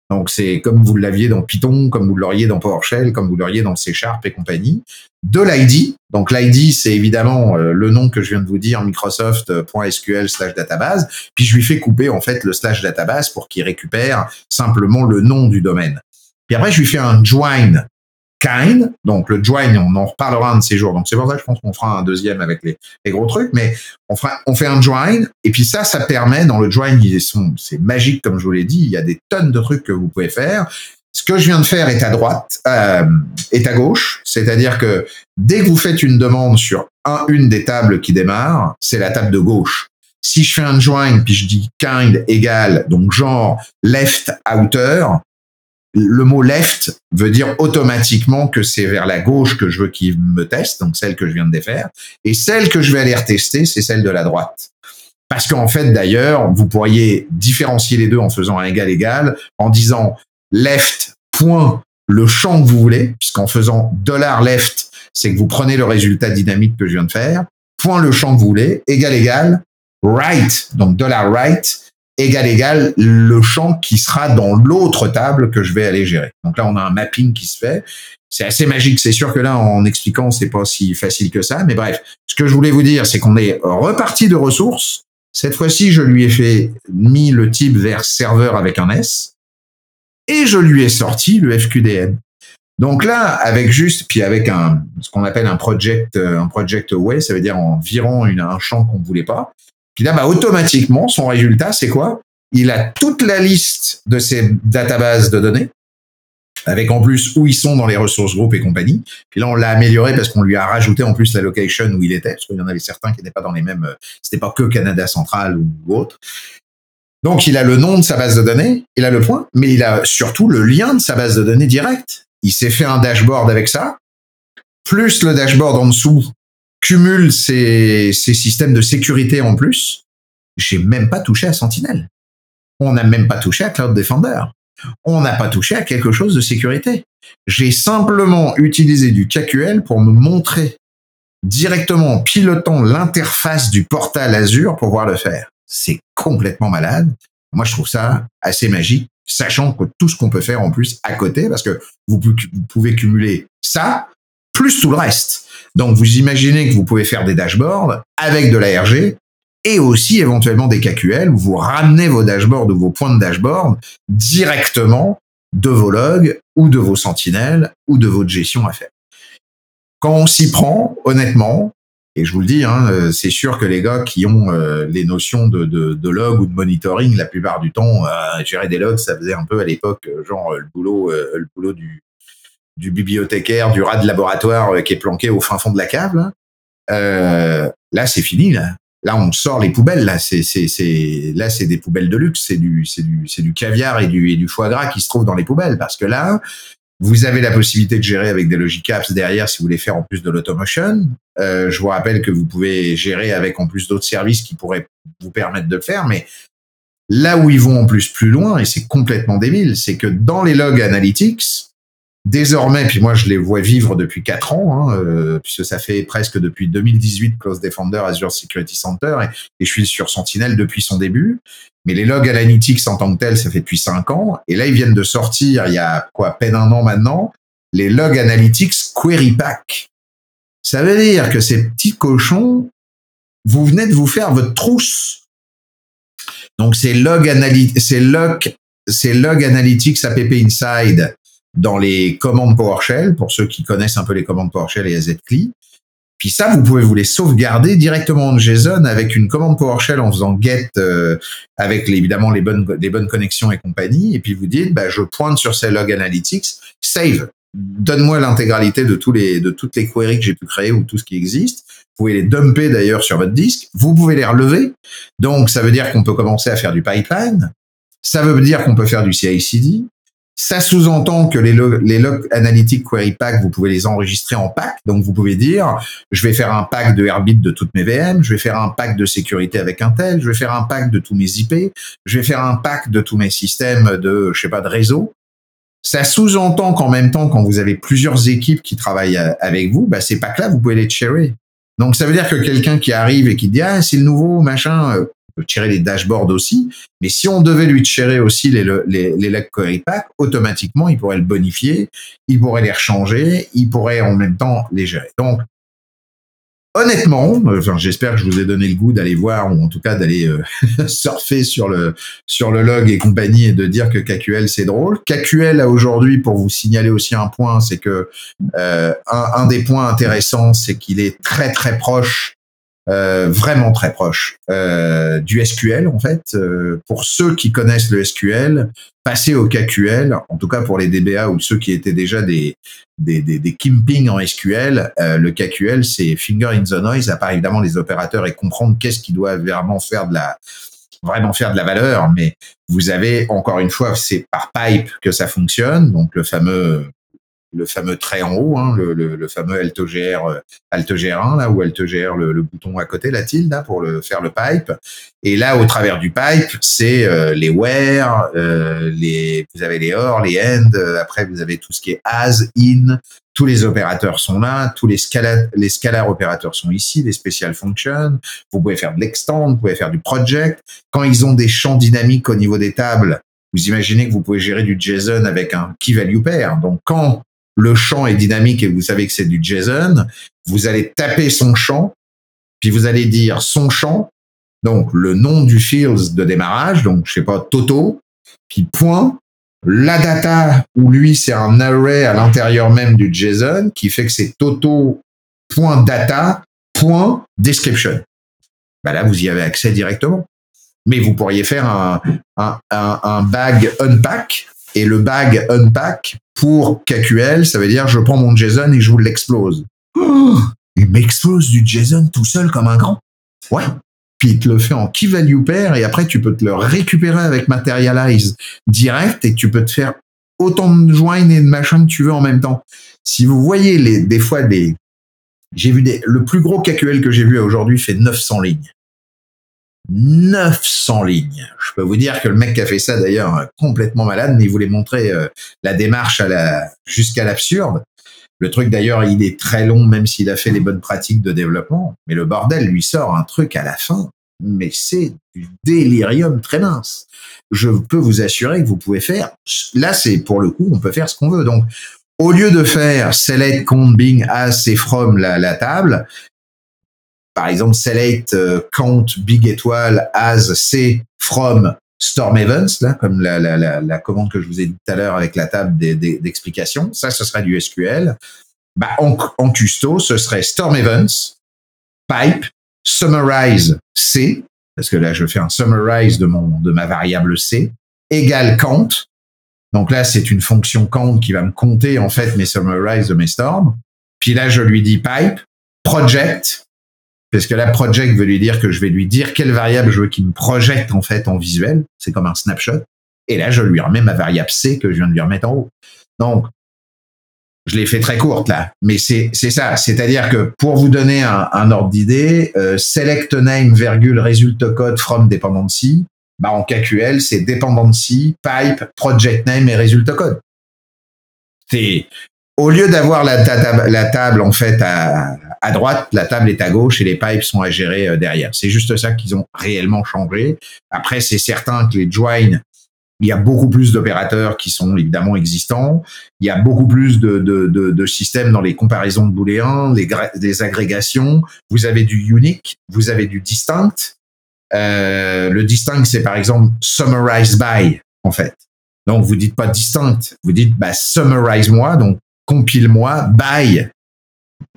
Donc, c'est comme vous l'aviez dans Python, comme vous l'auriez dans PowerShell, comme vous l'auriez dans C Sharp et compagnie. De l'ID. Donc, l'ID, c'est évidemment euh, le nom que je viens de vous dire, microsoft.sql slash database. Puis, je lui fais couper, en fait, le slash database pour qu'il récupère simplement le nom du domaine. Puis après, je lui fais un join kind. Donc, le join, on en reparlera un de ces jours. Donc, c'est pour ça que je pense qu'on fera un deuxième avec les, gros trucs. Mais on, fera, on fait un join. Et puis ça, ça permet, dans le join, c'est magique, comme je vous l'ai dit. Il y a des tonnes de trucs que vous pouvez faire. Ce que je viens de faire est à droite, euh, est à gauche. C'est-à-dire que dès que vous faites une demande sur un, une des tables qui démarre, c'est la table de gauche. Si je fais un join, puis je dis kind égale, donc genre left outer, le mot left veut dire automatiquement que c'est vers la gauche que je veux qu'il me teste, donc celle que je viens de défaire. Et celle que je vais aller retester, c'est celle de la droite. Parce qu'en fait, d'ailleurs, vous pourriez différencier les deux en faisant un égal égal, en disant left point le champ que vous voulez, puisqu'en faisant dollar $left, c'est que vous prenez le résultat dynamique que je viens de faire, point le champ que vous voulez, égal égal, right, donc dollar $right, égal égal le champ qui sera dans l'autre table que je vais aller gérer. Donc là, on a un mapping qui se fait. C'est assez magique. C'est sûr que là, en expliquant, c'est pas si facile que ça. Mais bref, ce que je voulais vous dire, c'est qu'on est reparti de ressources. Cette fois-ci, je lui ai fait mis le type vers serveur avec un S et je lui ai sorti le FQDN. Donc là, avec juste, puis avec un, ce qu'on appelle un project, un project away, ça veut dire en virant une, un champ qu'on voulait pas, puis là, bah, automatiquement, son résultat, c'est quoi? Il a toute la liste de ses databases de données, avec en plus où ils sont dans les ressources groupes et compagnie. Puis là, on l'a amélioré parce qu'on lui a rajouté en plus la location où il était, parce qu'il y en avait certains qui n'étaient pas dans les mêmes, euh, c'était pas que Canada central ou autre. Donc, il a le nom de sa base de données, il a le point, mais il a surtout le lien de sa base de données directe. Il s'est fait un dashboard avec ça, plus le dashboard en dessous cumule ces, systèmes de sécurité en plus, j'ai même pas touché à Sentinel. On n'a même pas touché à Cloud Defender. On n'a pas touché à quelque chose de sécurité. J'ai simplement utilisé du KQL pour me montrer directement en pilotant l'interface du portal Azure pour pouvoir le faire. C'est complètement malade. Moi, je trouve ça assez magique. sachant que tout ce qu'on peut faire en plus à côté, parce que vous, pouvez cumuler ça plus tout le reste. Donc vous imaginez que vous pouvez faire des dashboards avec de l'ARG et aussi éventuellement des KQL où vous ramenez vos dashboards ou vos points de dashboard directement de vos logs ou de vos sentinelles ou de votre gestion à faire. Quand on s'y prend, honnêtement, et je vous le dis, hein, euh, c'est sûr que les gars qui ont euh, les notions de, de, log ou de monitoring, la plupart du temps, euh, gérer des logs, ça faisait un peu à l'époque, genre le boulot du, du bibliothécaire, du rat de laboratoire qui est planqué au fin fond de la cave. Là, là c'est fini. Là. là, on sort les poubelles. Là, c'est, c'est, c'est, là, c'est des poubelles de luxe. C'est du, c'est du, c'est du caviar et du, et foie gras qui se trouvent dans les poubelles. Parce que là, vous avez la possibilité de gérer avec des Logic Apps derrière si vous voulez faire en plus de l'automation. Euh, je vous rappelle que vous pouvez gérer avec en plus d'autres services qui pourraient vous permettre de le faire, mais là où ils vont en plus plus loin, et c'est complètement débile, c'est que dans les logs analytics, désormais, puis moi je les vois vivre depuis quatre ans, hein, euh, puisque ça fait presque depuis 2018 Close Defender Azure Security Center, et, je suis sur Sentinel depuis son début. Mais les logs analytics en tant que tels, ça fait depuis cinq ans. Et là, ils viennent de sortir, il y a quoi, à peine un an maintenant, les logs analytics Query Pack. Ça veut dire que ces petits cochons, vous venez de vous faire votre trousse. Donc, c'est log, log, log analytics app inside dans les commandes PowerShell, pour ceux qui connaissent un peu les commandes PowerShell et AZCLI. Puis ça, vous pouvez vous les sauvegarder directement en JSON avec une commande PowerShell en faisant get euh, avec évidemment les bonnes, les bonnes connexions et compagnie. Et puis vous dites, bah, je pointe sur ces log analytics, save. Donne-moi l'intégralité de de toutes les queries que j'ai pu créer ou tout ce qui existe. Vous pouvez les dumper d'ailleurs sur votre disque. Vous pouvez les relever. Donc, ça veut dire qu'on peut commencer à faire du pipeline. Ça veut dire qu'on peut faire du CI/CD. Ça sous-entend que les, logs les query pack, vous pouvez les enregistrer en pack. Donc, vous pouvez dire, je vais faire un pack de Airbit de toutes mes VM, je vais faire un pack de sécurité avec Intel, je vais faire un pack de tous mes IP, je vais faire un pack de tous mes systèmes de, je sais pas, de réseau. Ça sous-entend qu'en même temps, quand vous avez plusieurs équipes qui travaillent euh, avec vous, bah, ces packs-là, vous pouvez les cherrer. Donc, ça veut dire que quelqu'un qui arrive et qui dit, ah, c'est le nouveau, machin, euh, tirer les dashboards aussi. Mais si on devait lui tirer aussi les, les, les automatiquement, il pourrait le bonifier, il pourrait les rechanger, il pourrait en même temps les gérer. Donc, honnêtement, enfin, j'espère que je vous ai donné le goût d'aller voir ou en tout cas d'aller euh, surfer sur le sur le log et compagnie et de dire que KQL c'est drôle. KQL aujourd'hui, pour vous signaler aussi un point, c'est que euh, un, un, des points intéressants, c'est qu'il est très très proche euh, vraiment très proche euh, du SQL en fait. Euh, pour ceux qui connaissent le SQL, passer au KQL, en tout cas pour les DBA ou ceux qui étaient déjà des des, des, des kimping en SQL, le KQL c'est finger in the noise, à part évidemment les opérateurs et comprendre qu'est-ce qui doit vraiment faire de la vraiment faire de la valeur, mais vous avez encore une fois, c'est par pipe que ça fonctionne, donc le fameux le fameux trait en haut, hein, le, le, le, fameux AltGR, euh, AltGR 1, là, ou AltGR, le, le bouton à côté, la tilde, là, pour le, faire le pipe. Et là, au travers du pipe, c'est euh, les where, euh, les, vous avez les or, les end, euh, après vous avez tout ce qui est as, in, tous les opérateurs sont là, tous les scala, les scalaires opérateurs sont ici, les special functions, vous pouvez faire de l'extend, vous pouvez faire du project. Quand ils ont des champs dynamiques au niveau des tables, vous imaginez que vous pouvez gérer du JSON avec un key value pair. Donc, quand le champ est dynamique et vous savez que c'est du JSON, vous allez taper son champ, puis vous allez dire son champ, donc le nom du field de démarrage, donc je sais pas, Toto, puis point, la data, où lui c'est un array à l'intérieur même du JSON, qui fait que c'est Toto, point description. Ben là, vous y avez accès directement. Mais vous pourriez faire un bag unpack et le bag unpack pour KQL, ça veut dire je prends mon JSON et je vous l'explose. Oh, il m'explose du JSON tout seul comme un grand. Ouais. Puis il te le fait en key value pair et après tu peux te le récupérer avec Materialize direct et tu peux te faire autant de join et de machin que tu veux en même temps. Si vous voyez les, des fois des, j'ai vu des, le plus gros KQL que j'ai vu aujourd'hui fait 900 lignes. 900 lignes. Je peux vous dire que le mec qui a fait ça, d'ailleurs, complètement malade, mais il voulait montrer euh, la démarche à la, jusqu'à l'absurde. Le truc, d'ailleurs, il est très long, même s'il a fait les bonnes pratiques de développement. Mais le bordel lui sort un truc à la fin. mais c'est du délirium très mince. Je peux vous assurer que vous pouvez faire, là c'est pour le coup, on peut faire ce qu'on veut. Donc, au lieu de faire select count bing as et from la table, par exemple select euh, count big étoile as c from storm events, là, comme la, la, la, la, commande que je vous ai dit tout à l'heure avec la table d'explication. Ça, ce serait du SQL. Bah, en, en custo, ce serait storm events, pipe, summarize c, parce que là, je fais un summarize de mon, de ma variable c, égale count. Donc là, c'est une fonction count qui va me compter, en fait, mes summarize de mes storms. Puis là, je lui dis pipe, project, parce que là, project veut lui dire que je vais lui dire quelle variable je veux qu'il me projette, en fait, en visuel. C'est comme un snapshot. Et là, je lui remets ma variable c que je viens de lui remettre en haut. Donc, je l'ai fait très courte là, mais c'est ça. C'est-à-dire que pour vous donner un, ordre d'idée, euh, select name virgule result code from dependency, bah en KQL c'est dependency pipe project name et result code. C'est au lieu d'avoir la, table en fait à, à droite, la table est à gauche et les pipes sont à gérer euh, derrière. C'est juste ça qu'ils ont réellement changé. Après, c'est certain que les joins il y a beaucoup plus d'opérateurs qui sont évidemment existants. Il y a beaucoup plus de, de, de, de systèmes dans les comparaisons de booléens, les, les, agrégations. Vous avez du unique, vous avez du distinct. Euh, le distinct, c'est par exemple summarize by, en fait. Donc, vous dites pas distinct, vous dites bah, summarize moi, donc compile-moi by.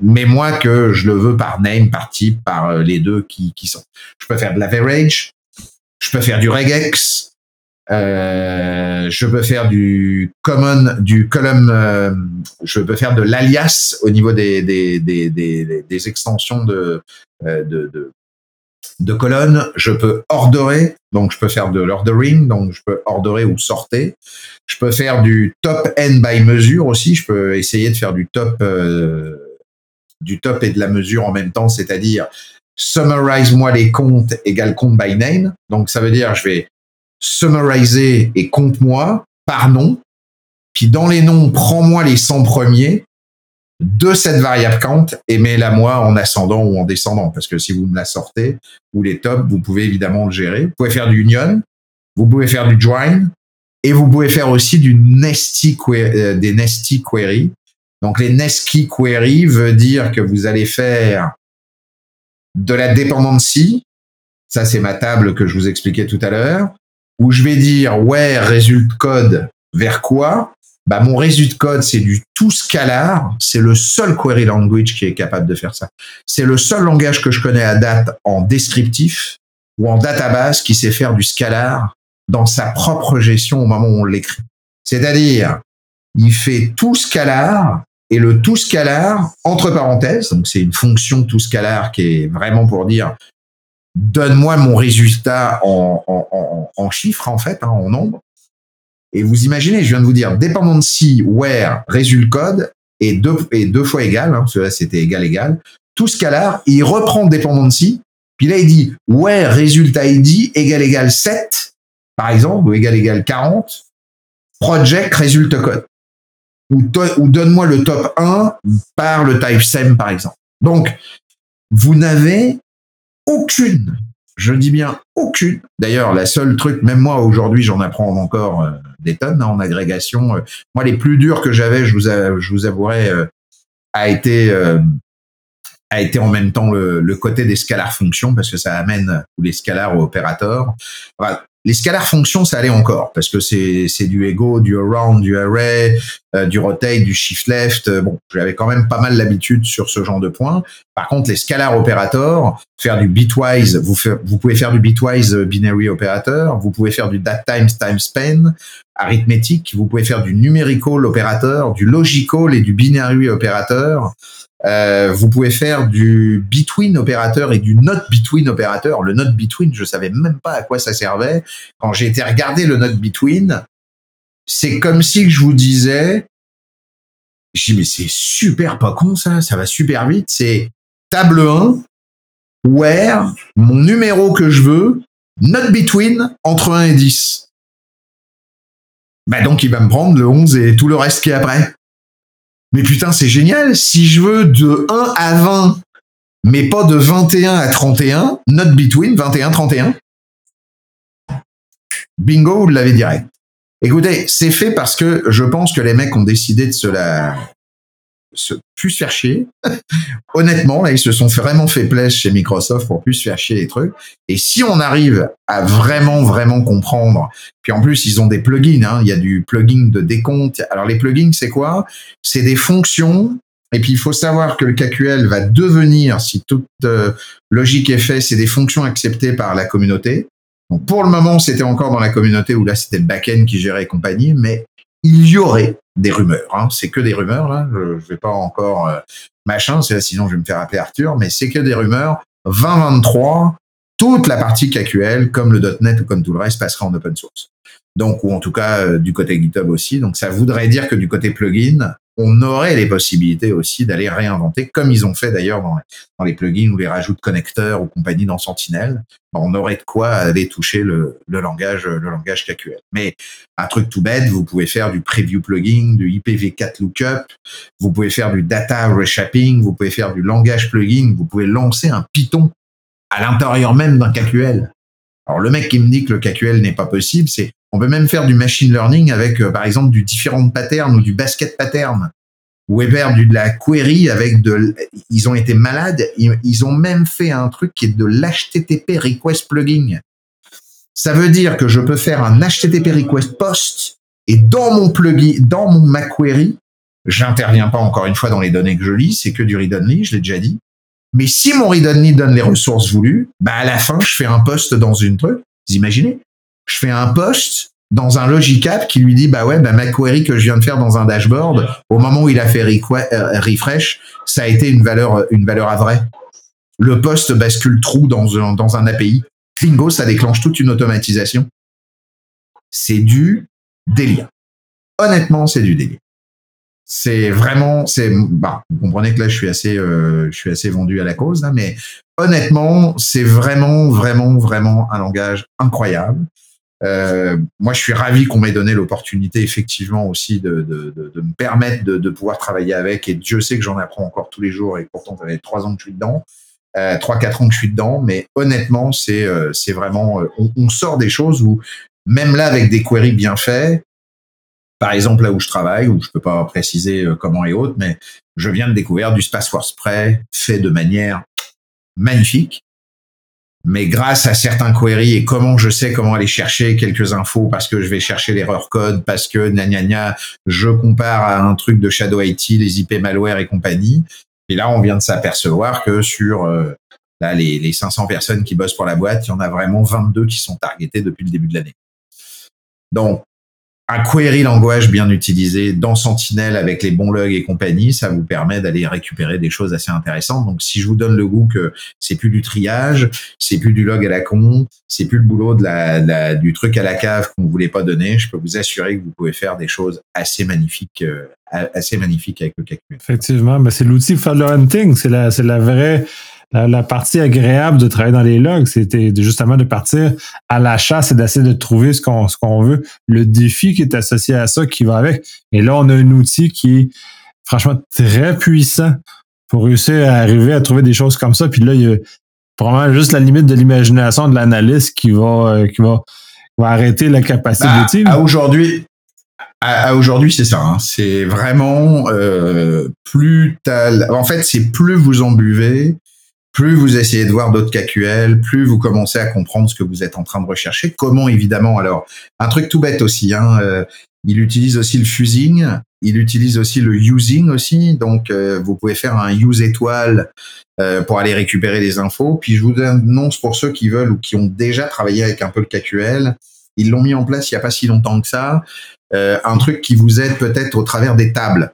Mets-moi que je le veux par name, par type, par euh, les deux qui, qui sont. Je peux faire de l'average, je peux faire du regex, euh, je peux faire du common, du column, euh, je peux faire de l'alias au niveau des, des, des, des, des extensions de, euh, de, de, de colonnes. Je peux orderer, donc je peux faire de l'ordering, donc je peux orderer ou sortir. Je peux faire du top n by mesure aussi. Je peux essayer de faire du top, euh, du top et de la mesure en même temps, c'est-à-dire summarize-moi les comptes égale compte by name. Donc ça veut dire je vais summariser et compte-moi par nom. Puis dans les noms, prends-moi les 100 premiers de cette variable count et mets-la moi en ascendant ou en descendant. Parce que si vous me la sortez, ou les tops, vous pouvez évidemment le gérer. Vous pouvez faire du union, vous pouvez faire du join, et vous pouvez faire aussi euh, des nesty query. Donc les nesty query veut dire que vous allez faire de la dependency. Ça, c'est ma table que je vous expliquais tout à l'heure où je vais dire ouais résulte code vers quoi? Bah mon résulte code c'est du tout scalar, c'est le seul query language qui est capable de faire ça. C'est le seul langage que je connais à date en descriptif ou en database qui sait faire du scalar dans sa propre gestion au moment où on l'écrit. C'est-à-dire, il fait tout scalar et le tout scalar entre parenthèses, donc c'est une fonction tout scalar qui est vraiment pour dire donne-moi mon résultat en, en, en, chiffres, en fait, hein, en nombre. Et vous imaginez, je viens de vous dire dependency where résulte code est deux, deux fois égal, hein, cela c'était égal égal. Tout scalar, il reprend dependency, puis là il dit where result ID égal égal 7, par exemple, ou égal égal 40, project résulte code. Ou, donne-moi le top 1 par le type SEM, par exemple. Donc, vous n'avez aucune, je dis bien aucune. D'ailleurs, la seule truc, même moi aujourd'hui, j'en apprends encore euh, des tonnes hein, en agrégation. Euh. moi, les plus durs que j'avais, je vous, avouerai, euh, a été a été en même temps le, le côté des scalars fonctions parce que ça amène les scalars aux opérateurs. Les scalars fonctions, ça allait encore parce que c'est c'est du ego, du around, du array, euh, du rotate, du shift left. Euh, bon, j'avais quand même pas mal l'habitude sur ce genre de points. Par contre, les scalars opérateurs, faire du bitwise, vous vous pouvez faire du bitwise binary opérateur, vous pouvez faire du date times time span arithmétique, vous pouvez faire du numerical opérateur, du logical et du binary opérateur. Euh, vous pouvez faire du between opérateur et du not between opérateur. Le not between, je savais même pas à quoi ça servait. Quand j'ai été regarder le not between, c'est comme si je vous disais, je dis mais c'est super pas con ça, ça va super vite. C'est table 1, where mon numéro que je veux, not between entre 1 et 10. Bah donc il va me prendre le 11 et tout le reste qui est après. Mais putain, c'est génial. Si je veux de 1 à 20 mais pas de 21 à 31, not between 21-31. Bingo, vous l'avez direct. Écoutez, c'est fait parce que je pense que les mecs ont décidé de se la, se plus se faire chier. Honnêtement, là, ils se sont vraiment fait plaisir chez Microsoft pour plus se faire chier les trucs. Et si on arrive à vraiment, vraiment comprendre, puis en plus, ils ont des plugins, hein, il y a du plugin de décompte. Alors, les plugins, c'est quoi? C'est des fonctions. Et puis, il faut savoir que le KQL va devenir, si toute euh, logique est faite, c'est des fonctions acceptées par la communauté. Pour le moment, c'était encore dans la communauté où là, c'était le back-end qui gérait et compagnie, mais il y aurait des rumeurs. Hein. C'est que des rumeurs, là. Je, ne vais pas encore euh, machin, sinon je vais me faire appeler Arthur, mais c'est que des rumeurs. 2023, toute la partie KQL, comme le .NET ou comme tout le reste, passera en open source. Donc, ou en tout cas euh, du côté GitHub aussi. Donc, ça voudrait dire que du côté plugin, on aurait les possibilités aussi d'aller réinventer, comme ils ont fait d'ailleurs dans, les plugins ou les rajouts de connecteurs ou compagnie dans Sentinel. On aurait de quoi aller toucher le, le langage, le langage KQL. Mais un truc tout bête, vous pouvez faire du preview plugin, du IPv4 lookup, vous pouvez faire du data reshaping, vous pouvez faire du langage plugin, vous pouvez lancer un Python à l'intérieur même d'un KQL. Alors le mec qui me dit que le KQL n'est pas possible, c'est on peut même faire du machine learning avec, euh, par exemple, du différent pattern ou du basket pattern. Ou faire du, de la query avec de, ils ont été malades. Ils, ont même fait un truc qui est de l'HTTP request plugin. Ça veut dire que je peux faire un HTTP request post et dans mon plugin, dans mon ma query, j'interviens pas encore une fois dans les données que je lis, c'est que du read only, je l'ai déjà dit. Mais si mon read only donne les ressources voulues, bah à la fin, je fais un post dans une truc. Vous imaginez? Je fais un post dans un Logic qui lui dit bah ouais bah ma query que je viens de faire dans un dashboard au moment où il a fait euh, refresh ça a été une valeur une valeur à vrai le post bascule trou dans un, dans un API bingo ça déclenche toute une automatisation. C'est du délire. Honnêtement c'est du délire c'est vraiment c'est bah vous comprenez que là je suis assez euh, je suis assez vendu à la cause là mais honnêtement c'est vraiment vraiment vraiment un langage incroyable euh, moi, je suis ravi qu'on m'ait donné l'opportunité, effectivement, aussi de, de, de, me permettre de, pouvoir travailler avec. Et Dieu sait que j'en apprends encore tous les jours. Et pourtant, ça fait trois ans que je suis dedans, euh, trois, quatre ans que je suis dedans. Mais honnêtement, c'est euh, c'est vraiment, euh, on, on, sort des choses où même là, avec des queries bien faits, par exemple là où je travaille, où je peux pas préciser comment et autres, mais je viens de découvrir du Space Force Spray fait de manière magnifique mais grâce à certains queries et comment je sais comment aller chercher quelques infos parce que je vais chercher l'erreur code, parce que gna, gna, je compare à un truc de Shadow IT, les IP malware et compagnie. Et là, on vient de s'apercevoir que sur euh, là, les, les 500 personnes qui bossent pour la boîte, il y en a vraiment 22 qui sont targetées depuis le début de l'année. Donc, un query language bien utilisé dans Sentinel avec les bons logs et compagnie, ça vous permet d'aller récupérer des choses assez intéressantes. Donc, si je vous donne le goût que c'est plus du triage, c'est plus du log à la con, c'est plus le boulot de la, du truc à la cave qu'on voulait pas donner, je peux vous assurer que vous pouvez faire des choses assez magnifiques, euh, assez magnifiques avec le calcul. Effectivement, mais c'est l'outil for le hunting, c'est la, c'est la vraie la, partie agréable de travailler dans les logs, c'était justement de partir à la chasse et d'essayer de trouver ce qu'on ce qu'on veut, le défi qui est associé à ça, qui va avec. Et là, on a un outil qui est franchement très puissant pour réussir à arriver à trouver des choses comme ça. Puis là, il y a probablement juste la limite de l'imagination de l'analyste qui va euh, qui va, va arrêter la capacité bah, de À aujourd'hui, à, aujourd'hui, c'est ça. Hein. C'est vraiment euh, plus en fait, c'est plus vous en buvez, plus vous essayez de voir d'autres KQL, plus vous commencez à comprendre ce que vous êtes en train de rechercher. Comment évidemment alors Un truc tout bête aussi. Hein, euh, il utilise aussi le fusing, il utilise aussi le using aussi. Donc euh, vous pouvez faire un use étoile euh, pour aller récupérer des infos. Puis je vous annonce pour ceux qui veulent ou qui ont déjà travaillé avec un peu le KQL, ils l'ont mis en place il n'y a pas si longtemps que ça. un truc qui vous aide peut-être au travers des tables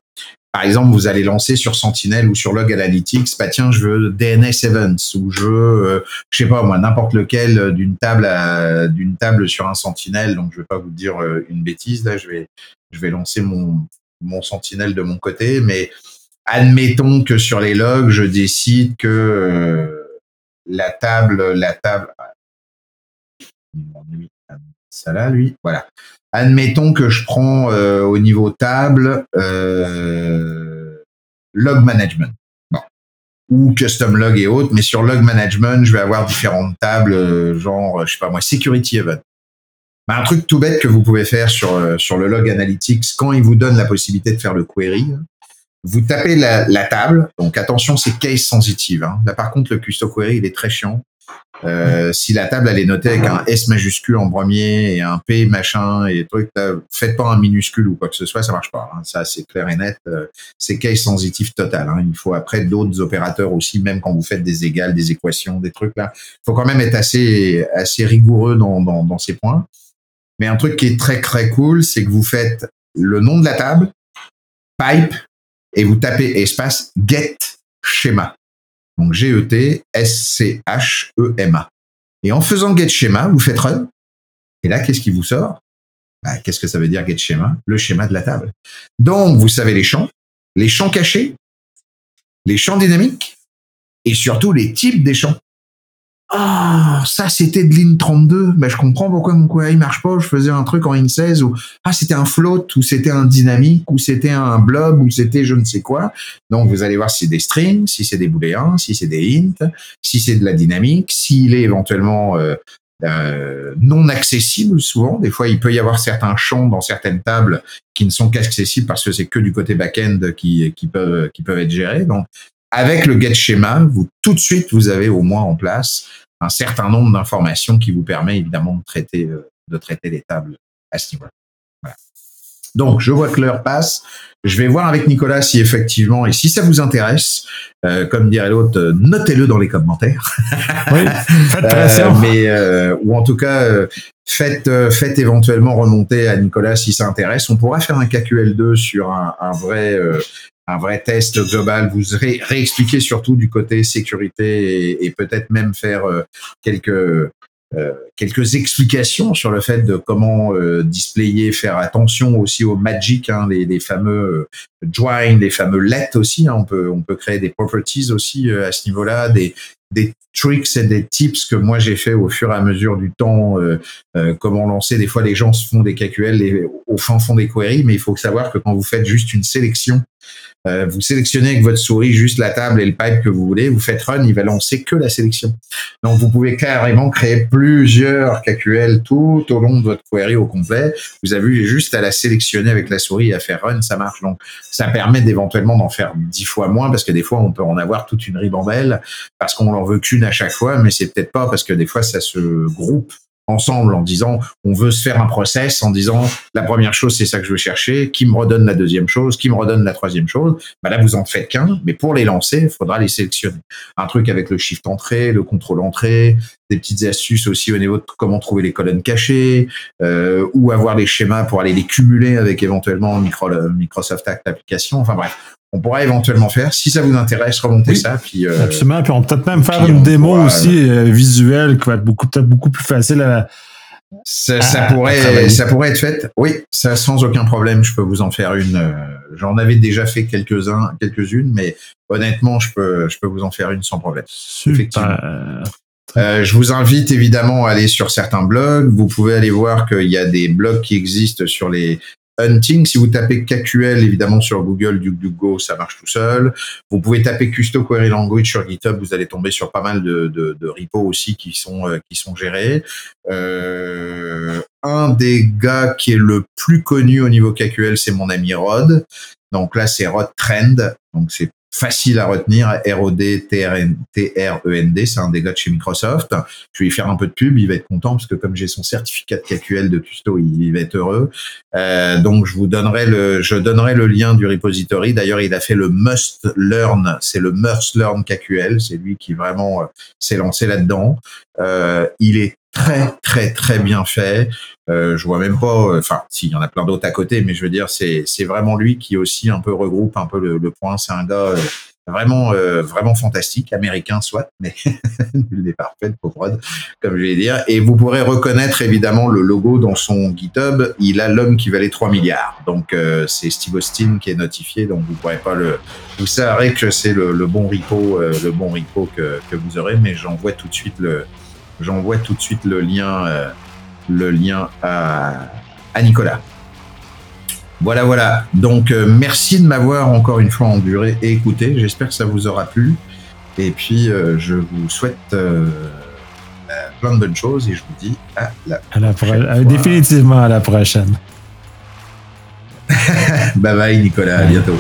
par exemple, vous allez lancer sur Sentinel ou sur Log Analytics, bah tiens, je veux DNS Events ou je veux, euh, je sais pas moi, n'importe lequel euh, d'une table d'une table sur un Sentinel. Donc, je vais pas vous dire euh, une bêtise là. Je vais, je vais lancer mon mon Sentinel de mon côté, mais admettons que sur les logs, je décide que la table, la table, ça là, lui, voilà. Admettons que je prends euh, au niveau table euh, log management. Ou custom log et autres. Mais sur log management, je vais avoir différentes tables, genre, je sais pas moi, security event. Bah, un truc tout bête que vous pouvez faire sur, sur le log analytics quand il vous donne la possibilité de faire le query. Vous tapez la, la table. Donc attention, c'est case sensitive. Hein. Là par contre, le custo query, il est très chiant. Euh, si la table elle est notée avec un S majuscule en premier et un P machin et truc, faites pas un minuscule ou quoi que ce soit, ça marche pas. Hein. Ça c'est clair et net. Euh, c'est case sensitive total. Hein. Il faut après d'autres opérateurs aussi, même quand vous faites des égales, des équations, des trucs là. Il faut quand même être assez assez rigoureux dans, dans, dans ces points. Mais un truc qui est très très cool, c'est que vous faites le nom de la table, pipe, et vous tapez espace get schéma. Donc G-E-T-S-C-H-E-M-A. Et en faisant get schéma, vous faites run. Et là, qu'est-ce qui vous sort? Bah, Qu'est-ce que ça veut dire get schéma? Le schéma de la table. Donc, vous savez les champs, les champs cachés, les champs dynamiques et surtout les types des champs. Ah, ça c'était de l'in 32. Ben, je comprends pourquoi mon query marche pas. Je faisais un truc en in 16 ou ah c'était un float ou c'était un dynamique ou c'était un blob ou c'était je ne sais quoi. Donc vous allez voir si c'est des strings, si c'est des booléens, si c'est des int, si c'est de la dynamique, s'il est éventuellement euh, euh, non accessible souvent. Des fois, il peut y avoir certains champs dans certaines tables qui ne sont qu'accessibles parce que c'est que du côté back-end qui, qui peuvent qui peuvent être gérés. Donc avec le get schéma, vous tout de suite vous avez au moins en place un certain nombre d'informations qui vous permet évidemment de traiter euh, de traiter les tables à ce niveau-là. Voilà. Donc, je vois que l'heure passe. Je vais voir avec Nicolas si effectivement, et si ça vous intéresse, euh, comme dirait l'autre, euh, notez-le dans les commentaires. Oui, faites pression. mais, ou en tout cas, faites, faites éventuellement remonter à Nicolas si ça intéresse. On pourra faire un KQL2 sur un, un vrai un vrai test global, vous réexpliquer surtout du côté sécurité et, peut-être même faire euh, quelques euh, quelques explications sur le fait de comment euh, displayer, faire attention aussi au magic, hein, les, les, fameux join, les fameux let aussi. Hein, on peut on peut créer des properties aussi à ce niveau-là, des tricks et des tips que moi j'ai fait au fur et à mesure du temps, comment lancer. Des fois, les gens se font des KQL au fin fond des queries, mais il faut savoir que quand vous faites juste une sélection euh, vous sélectionnez avec votre souris juste la table et le pipe que vous voulez, vous faites run, il va lancer que la sélection. Donc vous pouvez carrément créer plusieurs KQL tout au long de votre query au complet. Vous avez juste à la sélectionner avec la souris et à faire run, ça marche. Donc ça permet d'éventuellement d'en faire dix fois moins parce que des fois on peut en avoir toute une ribambelle parce qu'on n'en veut qu'une à chaque fois, mais c'est peut-être pas parce que des fois ça se groupe ensemble en disant on veut se faire un process en disant la première chose c'est ça que je veux chercher, qui me redonne la deuxième chose, qui me redonne la troisième chose. Bah là vous en faites qu'un, mais pour les lancer, il faudra les sélectionner. Un truc avec le shift entrée, le contrôle entrée, des petites astuces aussi au niveau de comment trouver les colonnes cachées euh, ou avoir les schémas pour aller les cumuler avec éventuellement Microsoft Act application. Enfin bref, on pourra éventuellement faire. Si ça vous intéresse, remonter ça. Puis, euh, Absolument. Puis on peut peut-être même faire une démo aussi euh, visuelle qui va être beaucoup, peut-être beaucoup plus facile à. Ça, ça pourrait, ça pourrait être fait. Oui, ça sans aucun problème. Je peux vous en faire une. Euh, j'en avais déjà fait quelques-uns, quelques-unes, mais honnêtement, je peux, je peux vous en faire une sans problème. Super. Euh, je vous invite évidemment à aller sur certains blogs. Vous pouvez aller voir qu'il y a des blogs qui existent sur les Hunting, si vous tapez KQL évidemment sur Google, DuckDuckGo, ça marche tout seul. Vous pouvez taper Custo Query Language sur GitHub, vous allez tomber sur pas mal de, repos aussi qui sont euh, qui sont gérés. Euh, un des gars qui est le plus connu au niveau KQL, c'est mon ami Rod. Donc là, c'est Rod Trend. Donc c'est facile à retenir, R-O-D-T-R-E-N-D, c'est un des gars de chez Microsoft. Je vais lui faire un peu de pub, il va être content parce que comme j'ai son certificat de KQL de Custo, il, va être heureux. Euh, donc je vous donnerai le, je donnerai le lien du repository. D'ailleurs, il a fait le Must Learn, c'est le Must Learn KQL, c'est lui qui vraiment euh, s'est lancé là-dedans. Euh, il est très très très bien fait. Euh, je vois même pas, enfin, s'il y en a plein d'autres à côté, mais je veux dire, c'est c'est vraiment lui qui aussi un peu regroupe un peu le, le point. C'est un gars euh, vraiment euh, vraiment fantastique, américain soit, mais il est parfait, pauvre Rod, comme je vais dire. Et vous pourrez reconnaître évidemment le logo dans son GitHub. Il a l'homme qui valait 3 milliards. Donc euh, c'est Steve Austin qui est notifié, donc vous pourrez pas le. Vous saurez que c'est le, le, bon repo, euh, le bon repo que, que vous aurez, mais j'envoie tout de suite le j'envoie tout de suite le lien, euh, le lien à, à, Nicolas. Voilà, voilà. Donc, euh, merci de m'avoir encore une fois enduré et écouté. J'espère que ça vous aura plu. Et puis, je vous souhaite plein de bonnes choses et je vous dis à la à la prochaine. Définitivement à la prochaine. bye bye Nicolas, à bientôt.